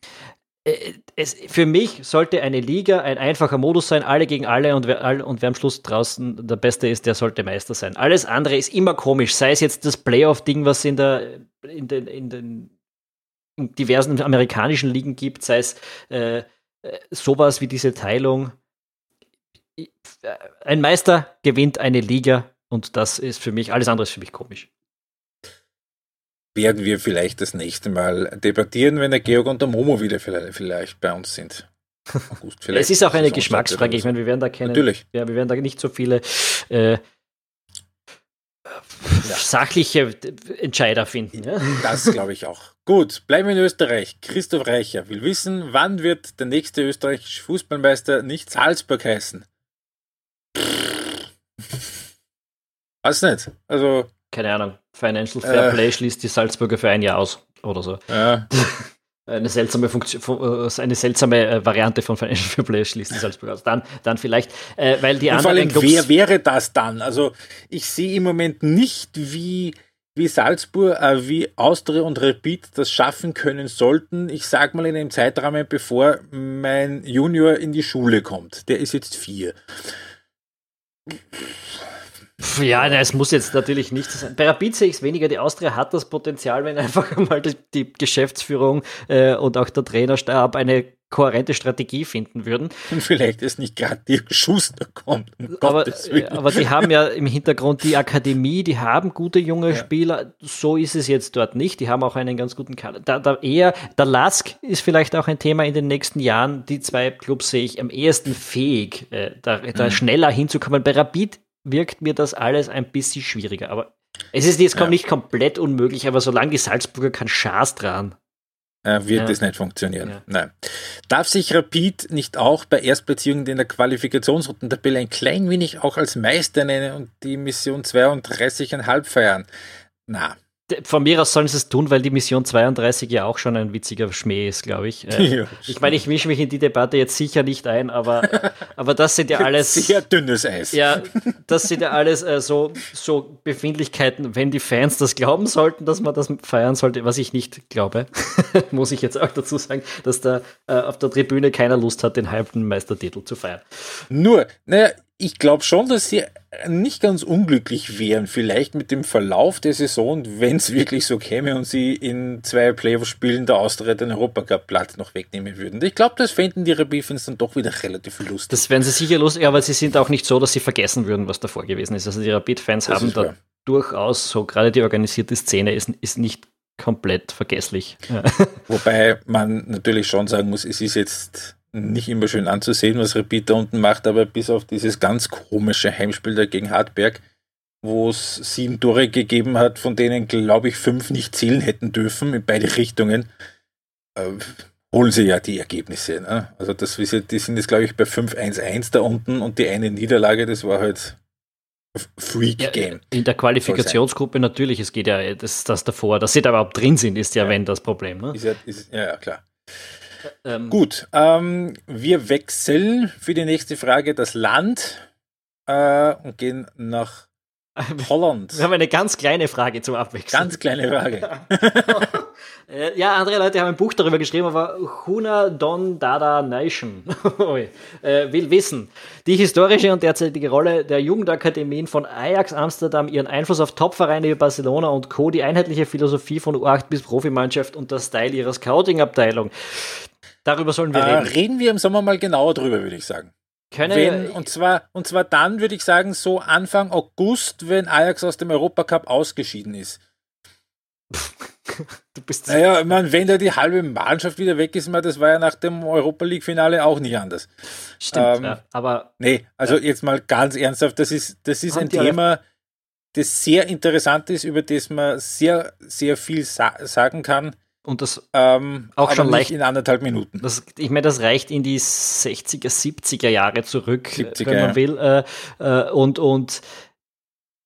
äh, es, für mich sollte eine Liga ein einfacher Modus sein, alle gegen alle und wer, und wer am Schluss draußen der Beste ist, der sollte Meister sein. Alles andere ist immer komisch, sei es jetzt das Playoff-Ding, was in, der, in, den, in den diversen amerikanischen Ligen gibt, sei es äh, äh sowas wie diese Teilung ein Meister gewinnt eine Liga und das ist für mich, alles andere ist für mich komisch. Werden wir vielleicht das nächste Mal debattieren, wenn der Georg und der Momo wieder vielleicht bei uns sind. August, es ist auch eine Geschmacksfrage. Ich meine, wir werden da keine, Natürlich. Ja, wir werden da nicht so viele äh, ja. sachliche Entscheider finden. Ja? Das glaube ich auch. Gut, bleiben wir in Österreich. Christoph Reicher will wissen, wann wird der nächste österreichische Fußballmeister nicht Salzburg heißen? Weiß nicht. Also. Keine Ahnung. Financial Fair äh, Play schließt die Salzburger für ein Jahr aus oder so. Ja. Eine seltsame Funktion, äh, eine seltsame äh, Variante von Financial Fair Play schließt die Salzburger aus. Dann, dann vielleicht, äh, weil die anderen. Vor allem, Clubs wer wäre das dann? Also, ich sehe im Moment nicht, wie wie Salzburg, äh, wie Austria und Rapid das schaffen können sollten. Ich sage mal in einem Zeitrahmen, bevor mein Junior in die Schule kommt. Der ist jetzt vier. Ja, es muss jetzt natürlich nicht sein. Bei Rapid sehe ich es weniger. Die Austria hat das Potenzial, wenn einfach mal die, die Geschäftsführung äh, und auch der Trainerstab eine kohärente Strategie finden würden. Und vielleicht ist nicht gerade die Schuster kommt. Um aber, aber die haben ja im Hintergrund die Akademie, die haben gute junge ja. Spieler. So ist es jetzt dort nicht. Die haben auch einen ganz guten Kader. Da, da eher, der Lask ist vielleicht auch ein Thema in den nächsten Jahren. Die zwei Clubs sehe ich am ehesten fähig, äh, da, da mhm. schneller hinzukommen. Bei Rapid wirkt mir das alles ein bisschen schwieriger. Aber es ist jetzt ja. nicht komplett unmöglich, aber solange die Salzburger keinen Schaß dran äh, wird ja. nicht funktionieren. Ja. Nein. Darf sich Rapid nicht auch bei Erstplatzierungen in der Qualifikationsrundentabelle ein klein wenig auch als Meister nennen und die Mission 32,5 feiern? Na, von mir aus sollen sie es tun, weil die Mission 32 ja auch schon ein witziger Schmäh ist, glaube ich. Äh, ja, ich meine, ich mische mich in die Debatte jetzt sicher nicht ein, aber, aber das sind ja alles. Sehr dünnes Eis. Ja, das sind ja alles äh, so, so Befindlichkeiten, wenn die Fans das glauben sollten, dass man das feiern sollte, was ich nicht glaube, muss ich jetzt auch dazu sagen, dass da äh, auf der Tribüne keiner Lust hat, den halben Meistertitel zu feiern. Nur, naja, ich glaube schon, dass sie nicht ganz unglücklich wären, vielleicht mit dem Verlauf der Saison, wenn es wirklich so käme und sie in zwei Playoff-Spielen der Austria den Europacup-Platz noch wegnehmen würden. Ich glaube, das fänden die Rapid-Fans dann doch wieder relativ lustig. Das wären sie sicher lustig, aber sie sind auch nicht so, dass sie vergessen würden, was davor gewesen ist. Also die Rapid-Fans haben da durchaus so, gerade die organisierte Szene ist, ist nicht komplett vergesslich. Wobei man natürlich schon sagen muss, es ist jetzt nicht immer schön anzusehen, was Repeat da unten macht, aber bis auf dieses ganz komische Heimspiel da gegen Hartberg, wo es sieben Tore gegeben hat, von denen, glaube ich, fünf nicht zählen hätten dürfen in beide Richtungen, äh, holen sie ja die Ergebnisse. Ne? Also das, die sind jetzt, glaube ich, bei 5-1-1 da unten und die eine Niederlage, das war halt Freak-Game. Ja, in der Qualifikationsgruppe natürlich, es geht ja das, das davor, dass sie da überhaupt drin sind, ist ja, ja. wenn das Problem. Ne? Ist ja, ist, ja, klar. Ähm, Gut, ähm, wir wechseln für die nächste Frage das Land äh, und gehen nach Holland. Wir haben eine ganz kleine Frage zum Abwechseln. Ganz kleine Frage. Äh, ja, andere Leute haben ein Buch darüber geschrieben, aber Huna Don Dada Nation äh, will wissen, die historische und derzeitige Rolle der Jugendakademien von Ajax Amsterdam, ihren Einfluss auf Topvereine wie Barcelona und Co., die einheitliche Philosophie von U8 bis Profimannschaft und der Style ihrer Scouting-Abteilung. Darüber sollen wir äh, reden. Reden wir im Sommer mal genauer drüber, würde ich sagen. Keine, wenn, und, zwar, und zwar dann, würde ich sagen, so Anfang August, wenn Ajax aus dem Europacup ausgeschieden ist. du bist naja, ich meine, wenn da die halbe Mannschaft wieder weg ist, das war ja nach dem Europa League-Finale auch nicht anders. Stimmt, ähm, ja, aber. Nee, also ja. jetzt mal ganz ernsthaft, das ist, das ist ein Thema, das sehr interessant ist, über das man sehr, sehr viel sa sagen kann. Und das ähm, auch schon leicht in anderthalb Minuten. Das, ich meine, das reicht in die 60er, 70er Jahre zurück, 70er, wenn man will. Äh, äh, und und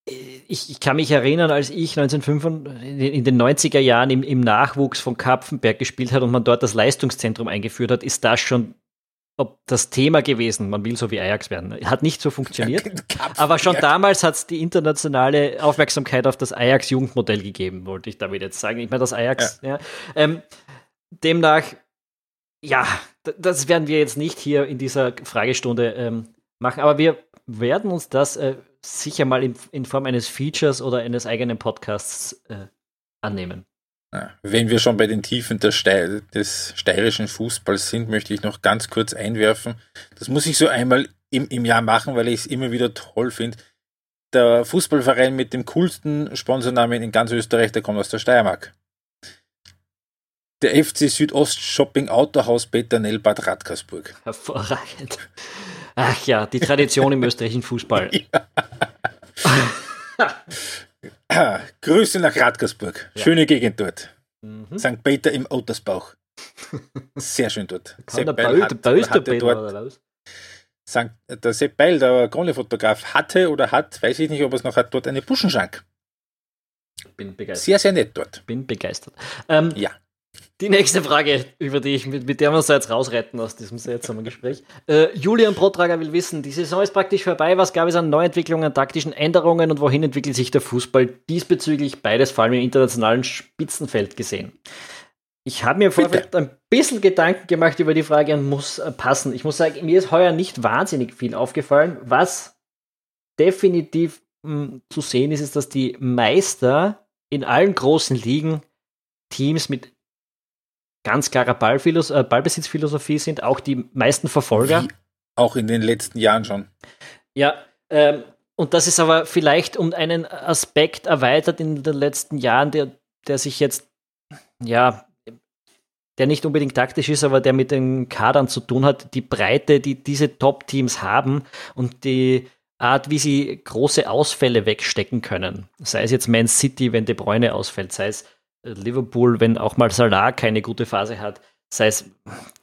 ich, ich, kann mich erinnern, als ich 1995, in den 90er Jahren im, im Nachwuchs von Kapfenberg gespielt hat und man dort das Leistungszentrum eingeführt hat, ist das schon ob das Thema gewesen, man will so wie Ajax werden. Hat nicht so funktioniert. aber schon damals hat es die internationale Aufmerksamkeit auf das Ajax-Jugendmodell gegeben, wollte ich damit jetzt sagen. Ich meine, das Ajax, ja. ja ähm, demnach, ja, das werden wir jetzt nicht hier in dieser Fragestunde ähm, machen, aber wir werden uns das äh, sicher mal in, in, Form eines Features oder eines eigenen Podcasts äh, annehmen. Wenn wir schon bei den Tiefen Ste des steirischen Fußballs sind, möchte ich noch ganz kurz einwerfen. Das muss ich so einmal im, im Jahr machen, weil ich es immer wieder toll finde. Der Fußballverein mit dem coolsten Sponsornamen in ganz Österreich, der kommt aus der Steiermark. Der FC Südost Shopping Autohaus Beternell Bad Radkersburg. Hervorragend. Ach ja, die Tradition im österreichischen Fußball. Ja. Grüße nach Radkersburg. Ja. Schöne Gegend dort. Mhm. St. Peter im Ottersbauch. Sehr schön dort. Sepp der Beil, hat, der hatte dort, St. Der Sepp Beil, der Kronlefotograf, hatte oder hat, weiß ich nicht, ob er es noch hat, dort eine Buschenschank. Bin begeistert. Sehr, sehr nett dort. Bin begeistert. Ähm, ja. Die nächste Frage, über die ich, mit, mit der wir uns jetzt rausretten aus diesem seltsamen Gespräch. Äh, Julian Protrager will wissen, die Saison ist praktisch vorbei. Was gab es an Neuentwicklungen, an taktischen Änderungen und wohin entwickelt sich der Fußball diesbezüglich beides vor allem im internationalen Spitzenfeld gesehen? Ich habe mir vorher ein bisschen Gedanken gemacht über die Frage und muss äh, passen. Ich muss sagen, mir ist heuer nicht wahnsinnig viel aufgefallen. Was definitiv mh, hm, zu sehen ist, ist, dass die Meister in allen großen Ligen Teams mit ganz klarer Ballphilos äh, Ballbesitzphilosophie sind, auch die meisten Verfolger. Wie auch in den letzten Jahren schon. Ja, ähm, und das ist aber vielleicht um einen Aspekt erweitert in den letzten Jahren, der, der sich jetzt, ja, der nicht unbedingt taktisch ist, aber der mit den Kadern zu tun hat, die Breite, die diese Top-Teams haben und die Art, wie sie große Ausfälle wegstecken können. Sei es jetzt Man City, wenn De Bruyne ausfällt, sei es Liverpool, wenn auch mal Salah keine gute Phase hat, sei es,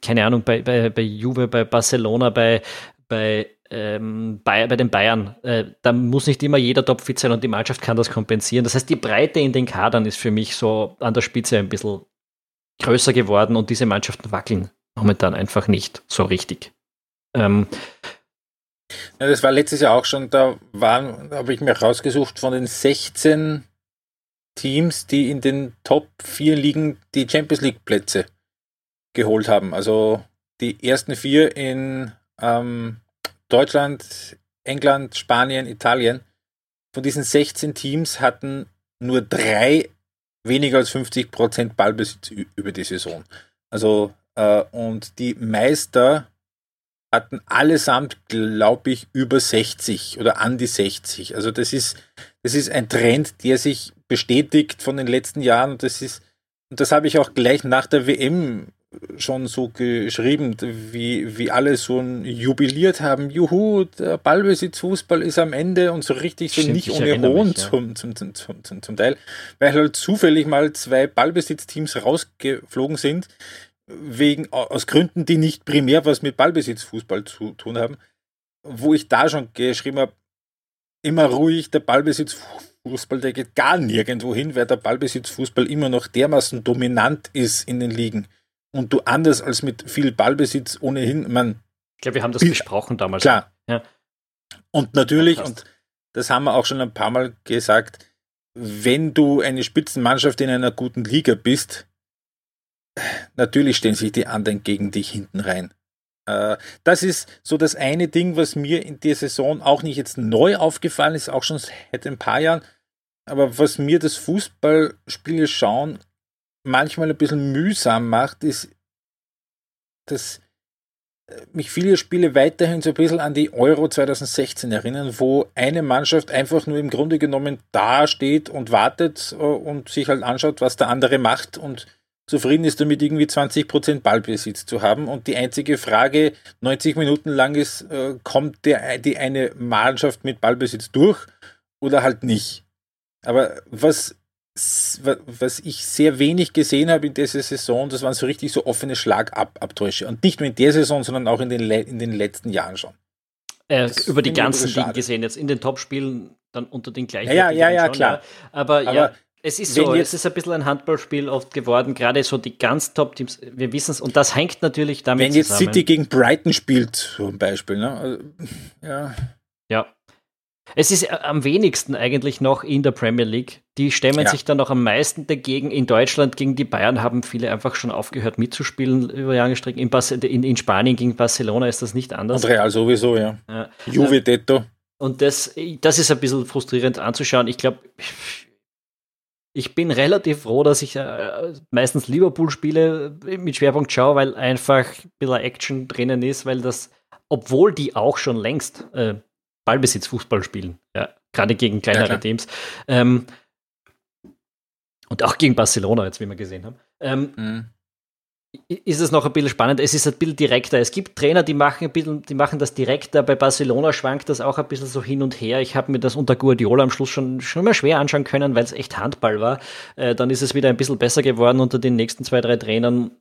keine Ahnung, bei, bei, bei Juve, bei Barcelona, bei, bei, ähm, bei, bei den Bayern. Äh, da muss nicht immer jeder topfit sein und die Mannschaft kann das kompensieren. Das heißt, die Breite in den Kadern ist für mich so an der Spitze ein bisschen größer geworden und diese Mannschaften wackeln momentan einfach nicht so richtig. Ähm, ja, das war letztes Jahr auch schon, da waren, habe ich mir rausgesucht, von den 16 Teams, die in den Top 4 Ligen die Champions League Plätze geholt haben. Also die ersten vier in ähm, Deutschland, England, Spanien, Italien. Von diesen 16 Teams hatten nur drei weniger als 50 Prozent Ballbesitz über die Saison. Also, äh, und die Meister hatten allesamt, glaube ich, über 60 oder an die 60. Also das ist, das ist ein Trend, der sich bestätigt von den letzten Jahren und das ist, und das habe ich auch gleich nach der WM schon so geschrieben, wie, wie alle so jubiliert haben, juhu, der Ballbesitzfußball ist am Ende und so richtig so Stimmt, nicht ohne Hohn ja. zum, zum, zum, zum, zum Teil, weil halt zufällig mal zwei Ballbesitzteams rausgeflogen sind, wegen, aus Gründen, die nicht primär was mit Ballbesitzfußball zu tun haben, wo ich da schon geschrieben habe, immer ruhig, der Ballbesitzfußball, der geht gar nirgendwo hin, weil der Ballbesitzfußball immer noch dermaßen dominant ist in den Ligen und du anders als mit viel Ballbesitz ohnehin, man. Ich glaube, wir haben das besprochen damals. Klar. Ja. Und natürlich, ja, und das haben wir auch schon ein paar Mal gesagt, wenn du eine Spitzenmannschaft in einer guten Liga bist, natürlich stellen sich die anderen gegen dich hinten rein. Äh, das ist so das eine Ding, was mir in der Saison auch nicht jetzt neu aufgefallen ist, auch schon seit ein paar Jahren, aber was mir das Fußballspiele schauen manchmal ein bisschen mühsam macht, ist, dass äh, mich viele Spiele weiterhin so ein bisschen an die Euro 2016 erinnern, wo eine Mannschaft einfach nur im Grunde genommen da steht und wartet äh, und sich halt anschaut, was der andere macht und zufrieden ist damit, irgendwie 20% Ballbesitz zu haben. Und die einzige Frage 90 Minuten lang ist, äh, kommt der, die eine Mannschaft mit Ballbesitz durch oder halt nicht? Aber was was ich sehr wenig gesehen habe in dieser Saison, das waren so richtig so offene Schlagabtäusche. Und nicht nur in der Saison, sondern auch in den, in den letzten Jahren schon. Äh, über die ganzen Dinge gesehen, jetzt in den Topspielen dann unter den gleichen. Ja, ja, ja, schon, klar. Ja. Aber, Aber, ja, es ist so, es ist ein bisschen ein Handballspiel oft geworden, gerade so die ganz Top-Teams, wir wissen es, und das hängt natürlich damit zusammen. Wenn jetzt zusammen. City gegen Brighton spielt, zum Beispiel, ne? Also, ja. Ja, es ist äh, am wenigsten eigentlich noch in der Premier League. Die stemmen ja. sich dann noch am meisten dagegen. In Deutschland gegen die Bayern haben viele einfach schon aufgehört mitzuspielen über Jahre Strecken. In, in, in, Spanien gegen Barcelona ist das nicht anders. Und Real sowieso, ja. ja. Juve Detto. Und das, das ist ein bisschen frustrierend anzuschauen. Ich glaube, ich bin relativ froh, dass ich äh, meistens Liverpool-Spiele mit Schwerpunkt schaue, weil einfach ein bisschen Action drinnen ist, weil das, obwohl die auch schon längst äh, Ballbesitz Fußball spielen. Ja, gerade gegen kleinere ja, Teams. Ähm, und auch gegen Barcelona, jetzt wie wir gesehen haben. Ähm, mhm. Ist es noch ein bisschen spannend? Es ist ein bisschen direkter. Es gibt Trainer, die machen, ein bisschen, die machen das direkter. Bei Barcelona schwankt das auch ein bisschen so hin und her. Ich habe mir das unter Guardiola am Schluss schon, schon immer schwer anschauen können, weil es echt Handball war. Äh, dann ist es wieder ein bisschen besser geworden unter den nächsten zwei, drei Trainern.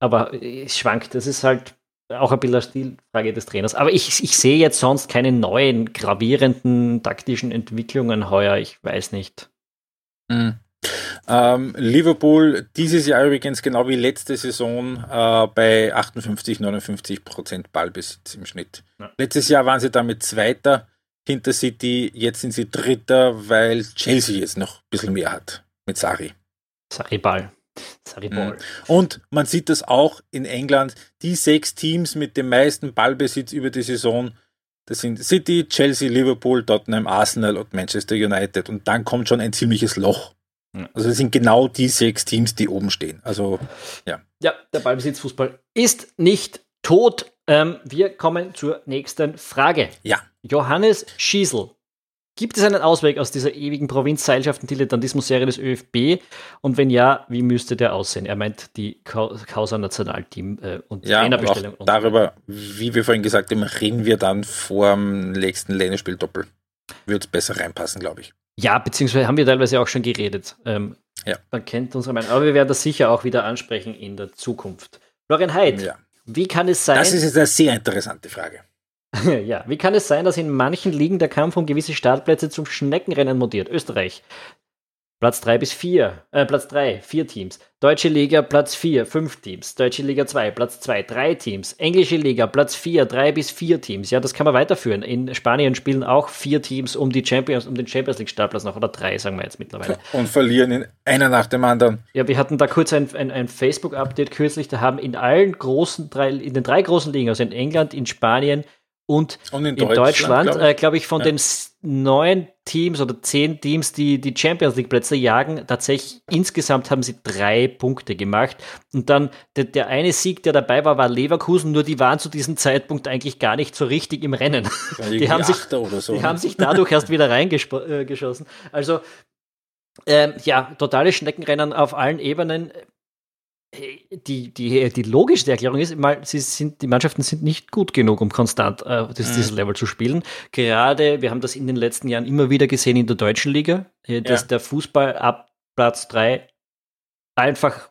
Aber es schwankt. Das ist halt auch ein bisschen eine Stilfrage des Trainers. Aber ich, ich sehe jetzt sonst keine neuen gravierenden taktischen Entwicklungen heuer. Ich weiß nicht. Mhm. Ähm, Liverpool dieses Jahr übrigens genau wie letzte Saison äh, bei 58, 59 Prozent Ballbesitz im Schnitt. Ja. Letztes Jahr waren sie damit Zweiter hinter City, jetzt sind sie Dritter, weil Chelsea jetzt noch ein bisschen mehr hat mit Sari. Sari Ball. Mhm. Und man sieht das auch in England. Die sechs Teams mit dem meisten Ballbesitz über die Saison, das sind City, Chelsea, Liverpool, Tottenham, Arsenal und Manchester United. Und dann kommt schon ein ziemliches Loch. Also das sind genau die sechs Teams, die oben stehen. Also ja. Ja, der Ballbesitzfußball ist nicht tot. Ähm, wir kommen zur nächsten Frage. Ja. Johannes Schiesel Gibt es einen Ausweg aus dieser ewigen Provinzseilschaften Dilettantismus-Serie des ÖFB? Und wenn ja, wie müsste der aussehen? Er meint die Causa Nationalteam äh, und ja, Trainerbestellung. Und darüber, wie wir vorhin gesagt haben, reden wir dann vor dem nächsten Länderspiel doppelt. Würde es besser reinpassen, glaube ich. Ja, beziehungsweise haben wir teilweise auch schon geredet. Ähm, ja. Man kennt unsere Meinung. Aber wir werden das sicher auch wieder ansprechen in der Zukunft. Florian Heid, ja. wie kann es sein? Das ist jetzt eine sehr interessante Frage. ja, wie kann es sein, dass in manchen Ligen der Kampf um gewisse Startplätze zum Schneckenrennen mutiert? Österreich. Platz 3 bis 4, äh, Platz 3, 4 Teams. Deutsche Liga, Platz 4, 5 Teams. Deutsche Liga 2, Platz 2, 3 Teams. Englische Liga, Platz 4, 3 bis 4 Teams. Ja, das kann man weiterführen. In Spanien spielen auch 4 Teams um, die Champions, um den Champions League Startplatz noch, oder 3, sagen wir jetzt mittlerweile. Und verlieren in einer nach dem anderen. Ja, wir hatten da kurz ein, ein, ein Facebook-Update kürzlich, da haben in allen großen, drei, in den drei großen Ligen, also in England, in Spanien, und, und in, in, Deutschland, Deutschland glaube ich, äh, glaub ich, von ja. den neun Teams oder zehn Teams, die die Champions League Plätze jagen, tatsächlich insgesamt haben sie drei Punkte gemacht. Und dann der, der eine Sieg, der dabei war, war Leverkusen, nur die waren zu diesem Zeitpunkt eigentlich gar nicht so richtig im Rennen. die haben, sich, so, die haben sich dadurch erst wieder reingeschossen. Äh, also ähm, ja, totale Schneckenrennen auf allen Ebenen die, die, die logischste Erklärung ist, mal, sie sind, die Mannschaften sind nicht gut genug, um konstant äh, das, mhm. dieses Level zu spielen. Gerade, wir haben das in den letzten Jahren immer wieder gesehen in der deutschen Liga, äh, dass ja. der Fußball ab Platz 3 einfach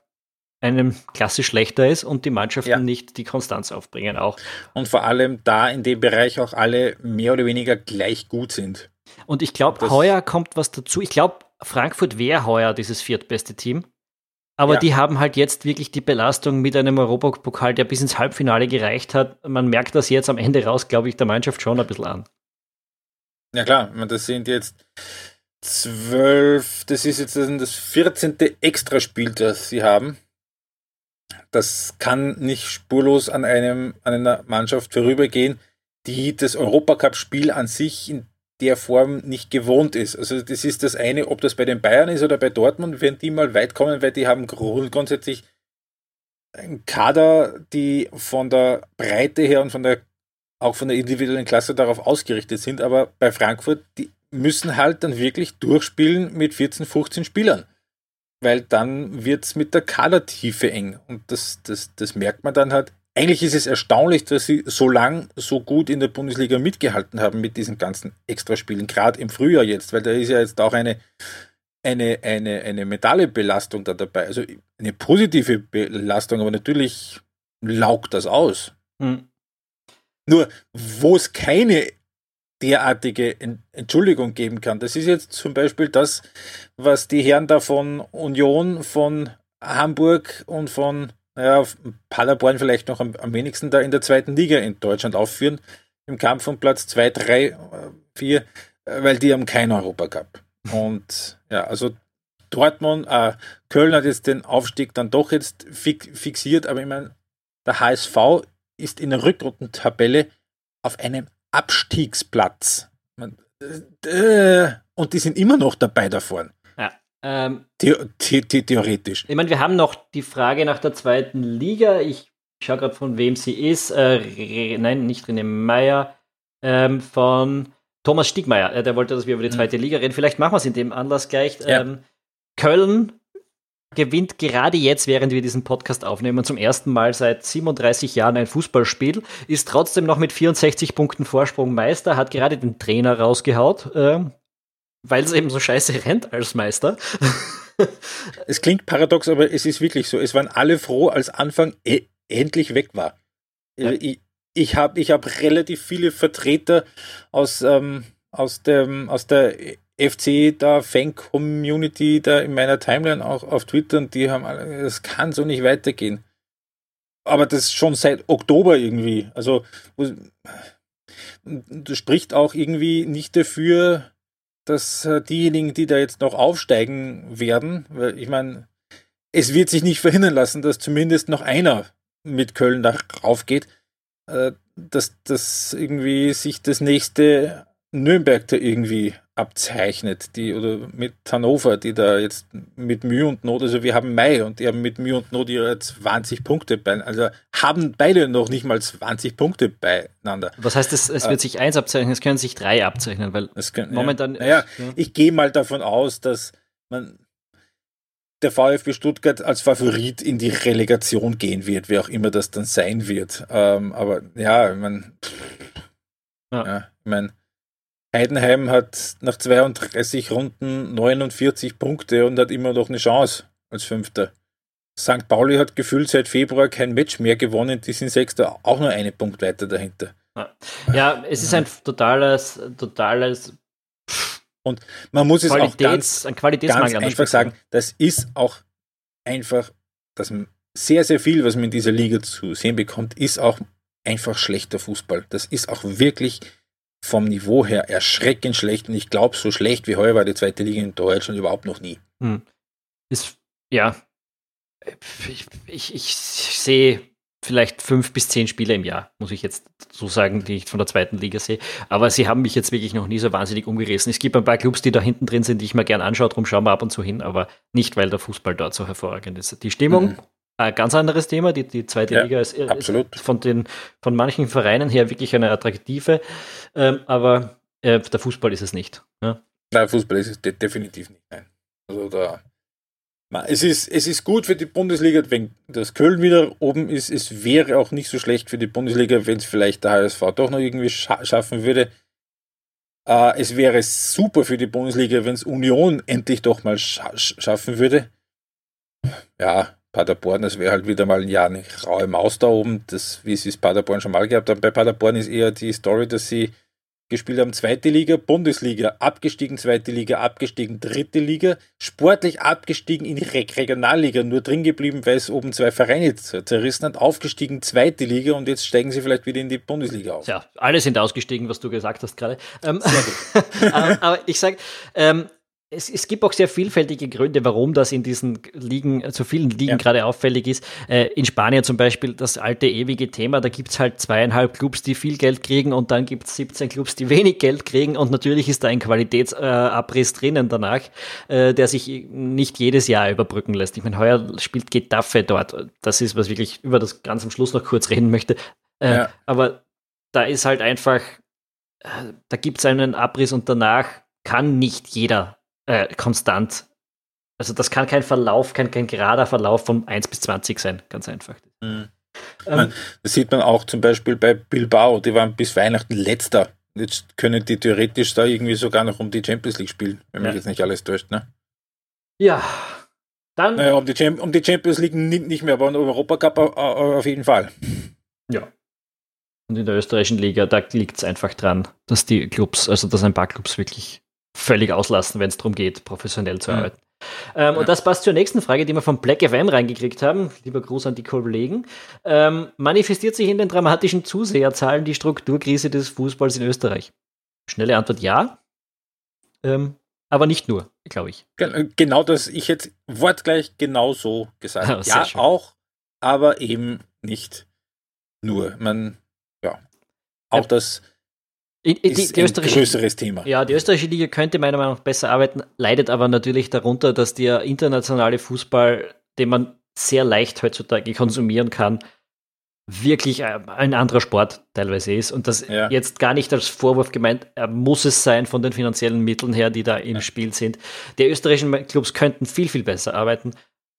einem Klasse schlechter ist und die Mannschaften ja. nicht die Konstanz aufbringen auch. Und vor allem da in dem Bereich auch alle mehr oder weniger gleich gut sind. Und ich glaube, heuer kommt was dazu. Ich glaube, Frankfurt wäre heuer dieses viertbeste Team. Aber ja. die haben halt jetzt wirklich die Belastung mit einem Europapokal, der bis ins Halbfinale gereicht hat. Man merkt das jetzt am Ende raus, glaube ich, der Mannschaft schon ein bisschen an. Ja klar, das sind jetzt zwölf, das ist jetzt das 14. Extraspiel, das sie haben. Das kann nicht spurlos an, einem, an einer Mannschaft vorübergehen, die das Europacup-Spiel an sich in der Form nicht gewohnt ist. Also das ist das eine, ob das bei den Bayern ist oder bei Dortmund, wenn die mal weit kommen, weil die haben grundsätzlich einen Kader, die von der Breite her und von der auch von der individuellen Klasse darauf ausgerichtet sind, aber bei Frankfurt, die müssen halt dann wirklich durchspielen mit 14, 15 Spielern. Weil dann wird es mit der Kadertiefe eng. Und das, das, das merkt man dann halt eigentlich ist es erstaunlich, dass sie so lang so gut in der Bundesliga mitgehalten haben mit diesen ganzen Extraspielen, gerade im Frühjahr jetzt, weil da ist ja jetzt auch eine, eine, eine, eine Medaillebelastung da dabei. Also eine positive Belastung, aber natürlich laugt das aus. Hm. Nur, wo es keine derartige Entschuldigung geben kann, das ist jetzt zum Beispiel das, was die Herren da von Union, von Hamburg und von naja, Paderborn vielleicht noch am, am, wenigsten da in der zweiten Liga in Deutschland aufführen, im Kampf um Platz 2, 3, 4, weil die haben keinen Europacup. Und ja, also Dortmund, äh, Köln hat jetzt den Aufstieg dann doch jetzt fixiert, aber ich meine, der HSV ist in der Rückrundentabelle auf einem Abstiegsplatz. Äh, und die sind immer noch dabei da vorne. Ähm, the the the theoretisch. Ich meine, wir haben noch die Frage nach der zweiten Liga. Ich schaue gerade, von wem sie ist. Äh, nein, nicht René Meyer. Ähm, von Thomas Stiegmeier. Äh, der wollte, dass wir über die mhm. zweite Liga reden. Vielleicht machen wir es in dem Anlass gleich. Ja. Ähm, Köln gewinnt gerade jetzt, während wir diesen Podcast aufnehmen, zum ersten Mal seit 37 Jahren ein Fußballspiel, ist trotzdem noch mit 64 Punkten Vorsprung Meister, hat gerade den Trainer rausgehaut. Äh, weil es eben so scheiße rennt als Meister. es klingt paradox, aber es ist wirklich so. Es waren alle froh, als Anfang e endlich weg war. Ja. Ich, ich habe ich hab relativ viele Vertreter aus, ähm, aus, dem, aus der FC, da Fan-Community, da in meiner Timeline auch auf Twitter und die haben alle, es kann so nicht weitergehen. Aber das schon seit Oktober irgendwie. Also, das spricht auch irgendwie nicht dafür, dass äh, diejenigen, die da jetzt noch aufsteigen werden, weil ich meine, es wird sich nicht verhindern lassen, dass zumindest noch einer mit Köln da raufgeht, äh, dass das irgendwie sich das nächste Nürnberg da irgendwie abzeichnet, die oder mit Hannover, die da jetzt mit Mühe und Not, also wir haben Mai und die haben mit Mühe und Not ihre 20 Punkte bei, also haben beide noch nicht mal 20 Punkte beieinander. Was heißt es, es wird äh, sich eins abzeichnen, es können sich drei abzeichnen, weil können, momentan. Ja, naja, ja. ich gehe mal davon aus, dass man der VfB Stuttgart als Favorit in die Relegation gehen wird, wer auch immer das dann sein wird. Ähm, aber ja, ich meine, ja. ja, ich meine, Heidenheim hat nach 32 Runden 49 Punkte und hat immer noch eine Chance als Fünfter. St. Pauli hat gefühlt seit Februar kein Match mehr gewonnen, die sind Sechster, auch nur einen Punkt weiter dahinter. Ja, es ist ein totales, totales und man muss es Qualitäts, auch ganz, ein Qualitätsmangel ganz einfach sagen, das ist auch einfach, dass sehr, sehr viel, was man in dieser Liga zu sehen bekommt, ist auch einfach schlechter Fußball. Das ist auch wirklich vom Niveau her erschreckend schlecht und ich glaube, so schlecht wie heuer war die zweite Liga in Deutschland überhaupt noch nie. Hm. Ist, ja, ich, ich, ich sehe vielleicht fünf bis zehn Spiele im Jahr, muss ich jetzt so sagen, die ich von der zweiten Liga sehe. Aber sie haben mich jetzt wirklich noch nie so wahnsinnig umgerissen. Es gibt ein paar Clubs, die da hinten drin sind, die ich mir gern anschaue, darum schauen wir ab und zu hin, aber nicht, weil der Fußball dort so hervorragend ist. Die Stimmung, mhm. Ein ganz anderes Thema. Die, die zweite ja, Liga ist, ist, von, den, von manchen Vereinen her wirklich eine attraktive, ähm, aber äh, der Fußball ist es nicht. Ja? Nein, Fußball ist es de definitiv nicht. Nein. Also da es ist, es ist gut für die Bundesliga, wenn das Köln wieder oben ist. Es wäre auch nicht so schlecht für die Bundesliga, wenn es vielleicht der HSV doch noch irgendwie scha schaffen würde. Äh, es wäre super für die Bundesliga, wenn es Union endlich doch mal scha schaffen würde. Ja, Paderborn, das wäre halt wieder mal ein Jahr eine raue Maus da oben, das, wie es Paderborn schon mal gehabt hat. Bei Paderborn ist eher die Story, dass sie gespielt haben zweite Liga, Bundesliga, abgestiegen, zweite Liga, abgestiegen, dritte Liga, sportlich abgestiegen in die Re Regionalliga, nur drin geblieben, weil es oben zwei Vereine zerrissen hat, aufgestiegen, zweite Liga und jetzt steigen sie vielleicht wieder in die Bundesliga auf. Ja, alle sind ausgestiegen, was du gesagt hast gerade. Ähm, aber ich sage, ähm, es, es, gibt auch sehr vielfältige Gründe, warum das in diesen Ligen, so vielen Ligen ja. gerade auffällig ist. Äh, in Spanien zum Beispiel das alte ewige Thema, da gibt es halt zweieinhalb Clubs, die viel Geld kriegen und dann gibt es 17 Clubs, die wenig Geld kriegen und natürlich ist da ein Qualitätsabriss äh, drinnen danach, äh, der sich nicht jedes Jahr überbrücken lässt. Ich meine, heuer spielt Getafe dort. Das ist, was wirklich über das ganz am Schluss noch kurz reden möchte. Äh, ja. Aber da ist halt einfach, äh, da gibt es einen Abriss und danach kann nicht jeder äh, konstant. Also das kann kein Verlauf, kein, kein gerader Verlauf von 1 bis 20 sein, ganz einfach. Mhm. Ähm, das sieht man auch zum Beispiel bei Bilbao, die waren bis Weihnachten letzter. Jetzt können die theoretisch da irgendwie sogar noch um die Champions League spielen, wenn ja. mich jetzt nicht alles täuscht, ne? Ja. Dann. Naja, um die, um die Champions League nicht mehr, aber um den Europacup auf jeden Fall. Ja. Und in der österreichischen Liga, da liegt es einfach dran, dass die Clubs, also dass ein paar Clubs wirklich völlig auslassen, wenn es darum geht, professionell zu arbeiten. Ähm, ja. Und das passt zur nächsten Frage, die wir von Black FM reingekriegt haben. Lieber Gruß an die Kollegen. Ähm, manifestiert sich in den dramatischen Zuseherzahlen die Strukturkrise des Fußballs in Österreich? Schnelle Antwort ja. Ähm, aber nicht nur, glaube ich. Äh, genau das, ich hätte wortgleich genau so gesagt. ja, schön. auch, aber eben nicht nur. Man, ja, auch ja. das die, ist die ein größeres Thema. Ja, die österreichische Liga könnte meiner Meinung nach besser arbeiten, leidet aber natürlich darunter, dass der internationale Fußball, den man sehr leicht heutzutage konsumieren kann, wirklich ein anderer Sport teilweise ist. Und das ja. jetzt gar nicht als Vorwurf gemeint, muss es sein von den finanziellen Mitteln her, die da im ja. Spiel sind. Die österreichischen Clubs könnten viel, viel besser arbeiten,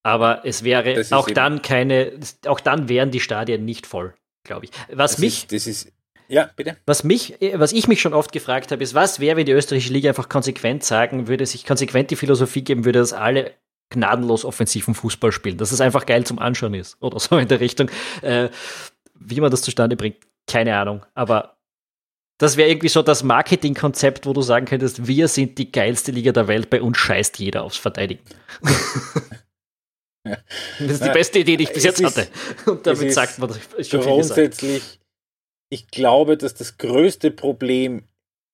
aber es wäre auch dann keine, auch dann wären die Stadien nicht voll, glaube ich. Was das mich. Ist, das ist ja, bitte. Was, mich, was ich mich schon oft gefragt habe, ist, was wäre, wenn die österreichische Liga einfach konsequent sagen würde, sich konsequent die Philosophie geben würde, dass alle gnadenlos offensiven Fußball spielen, dass es einfach geil zum Anschauen ist oder so in der Richtung. Äh, wie man das zustande bringt, keine Ahnung. Aber das wäre irgendwie so das Marketingkonzept, wo du sagen könntest, wir sind die geilste Liga der Welt, bei uns scheißt jeder aufs Verteidigen. Das ist die beste Idee, die ich bis jetzt hatte. Und damit sagt man, das ist schon grundsätzlich ich glaube, dass das größte Problem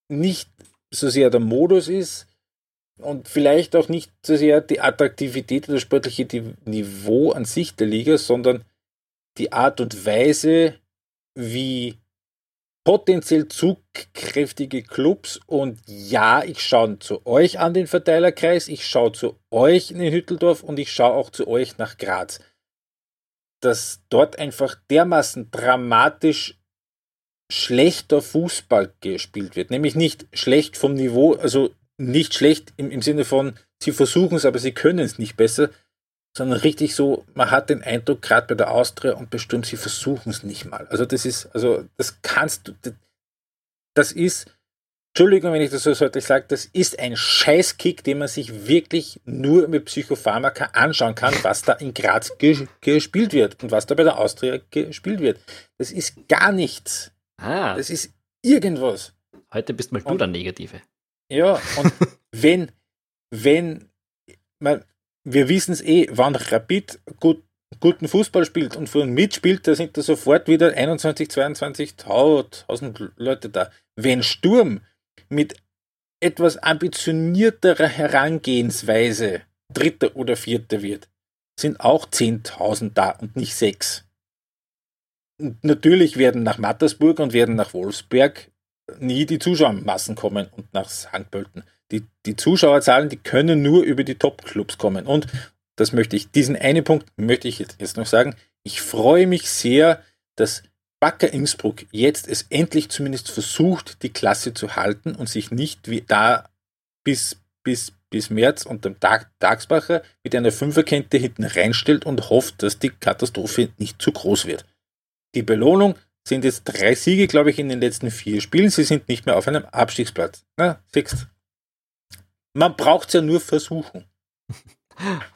nicht so sehr der Modus ist und vielleicht auch nicht so sehr die Attraktivität oder das sportliche Niveau an sich der Liga, sondern die Art und Weise, wie potenziell zugkräftige Clubs und ja, ich schaue zu euch an den Verteilerkreis, ich schaue zu euch in den Hütteldorf und ich schaue auch zu euch nach Graz. Dass dort einfach dermaßen dramatisch schlechter Fußball gespielt wird. Nämlich nicht schlecht vom Niveau, also nicht schlecht im, im Sinne von, sie versuchen es, aber sie können es nicht besser, sondern richtig so, man hat den Eindruck, gerade bei der Austria und bestimmt, sie versuchen es nicht mal. Also das ist, also das kannst du, das ist, Entschuldigung, wenn ich das so deutlich sage, das ist ein Scheißkick, den man sich wirklich nur mit Psychopharmaka anschauen kann, was da in Graz gespielt wird und was da bei der Austria gespielt wird. Das ist gar nichts Ah. Das ist irgendwas. Heute bist mal du der Negative. Ja, und wenn, wenn, man, wir wissen es eh, wann Rapid gut, guten Fußball spielt und vorhin mitspielt, da sind da sofort wieder 21, 22.000 Leute da. Wenn Sturm mit etwas ambitionierterer Herangehensweise Dritter oder Vierter wird, sind auch 10.000 da und nicht sechs. Und natürlich werden nach Mattersburg und werden nach Wolfsberg nie die Zuschauermassen kommen und nach St. Pölten. Die, die Zuschauerzahlen, die können nur über die Top-Clubs kommen. Und das möchte ich, diesen einen Punkt möchte ich jetzt noch sagen. Ich freue mich sehr, dass Wacker Innsbruck jetzt es endlich zumindest versucht, die Klasse zu halten und sich nicht wie da bis, bis, bis März unter dem Tag, Tagsbacher mit einer Fünferkette hinten reinstellt und hofft, dass die Katastrophe nicht zu groß wird. Die Belohnung sind jetzt drei Siege, glaube ich, in den letzten vier Spielen. Sie sind nicht mehr auf einem Abstiegsplatz. Na, siehst Man braucht es ja nur versuchen.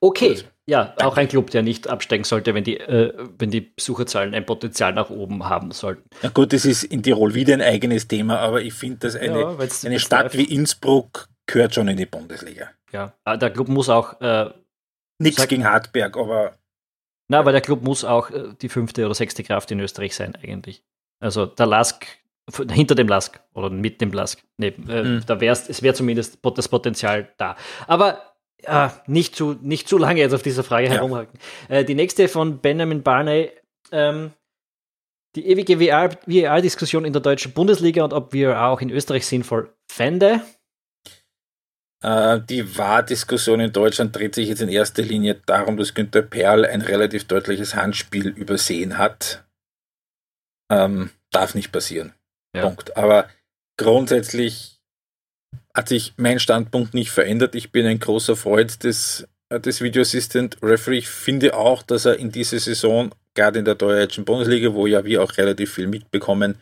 Okay, ja, auch ein Club, der nicht absteigen sollte, wenn die, äh, wenn die Besucherzahlen ein Potenzial nach oben haben sollten. Na gut, das ist in Tirol wieder ein eigenes Thema, aber ich finde, dass eine, ja, eine Stadt wie Innsbruck gehört schon in die Bundesliga. Ja, ah, der Club muss auch. Äh, Nichts gegen Hartberg, aber. Na, aber der Club muss auch äh, die fünfte oder sechste Kraft in Österreich sein, eigentlich. Also der Lask, hinter dem Lask oder mit dem Lask. Nee, äh, mhm. da wär's, es wäre zumindest das Potenzial da. Aber äh, nicht, zu, nicht zu lange jetzt auf dieser Frage ja. herumhaken. Äh, die nächste von Benjamin Barney. Ähm, die ewige VR-Diskussion in der deutschen Bundesliga und ob wir auch in Österreich sinnvoll fände. Äh, die VR-Diskussion in Deutschland dreht sich jetzt in erster Linie darum, dass Günter Perl ein relativ deutliches Handspiel übersehen hat. Ähm, darf nicht passieren. Ja. Punkt. Aber grundsätzlich hat sich mein Standpunkt nicht verändert. Ich bin ein großer Freund des, äh, des Video Assistant Referee. Ich finde auch, dass er in dieser Saison, gerade in der deutschen Bundesliga, wo ja wir auch relativ viel mitbekommen,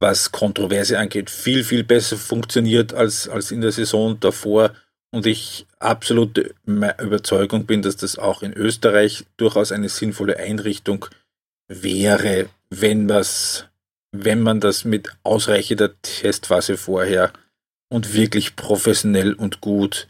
was Kontroverse angeht, viel, viel besser funktioniert als, als in der Saison davor. Und ich absolute Überzeugung bin, dass das auch in Österreich durchaus eine sinnvolle Einrichtung wäre, wenn, was, wenn man das mit ausreichender Testphase vorher und wirklich professionell und gut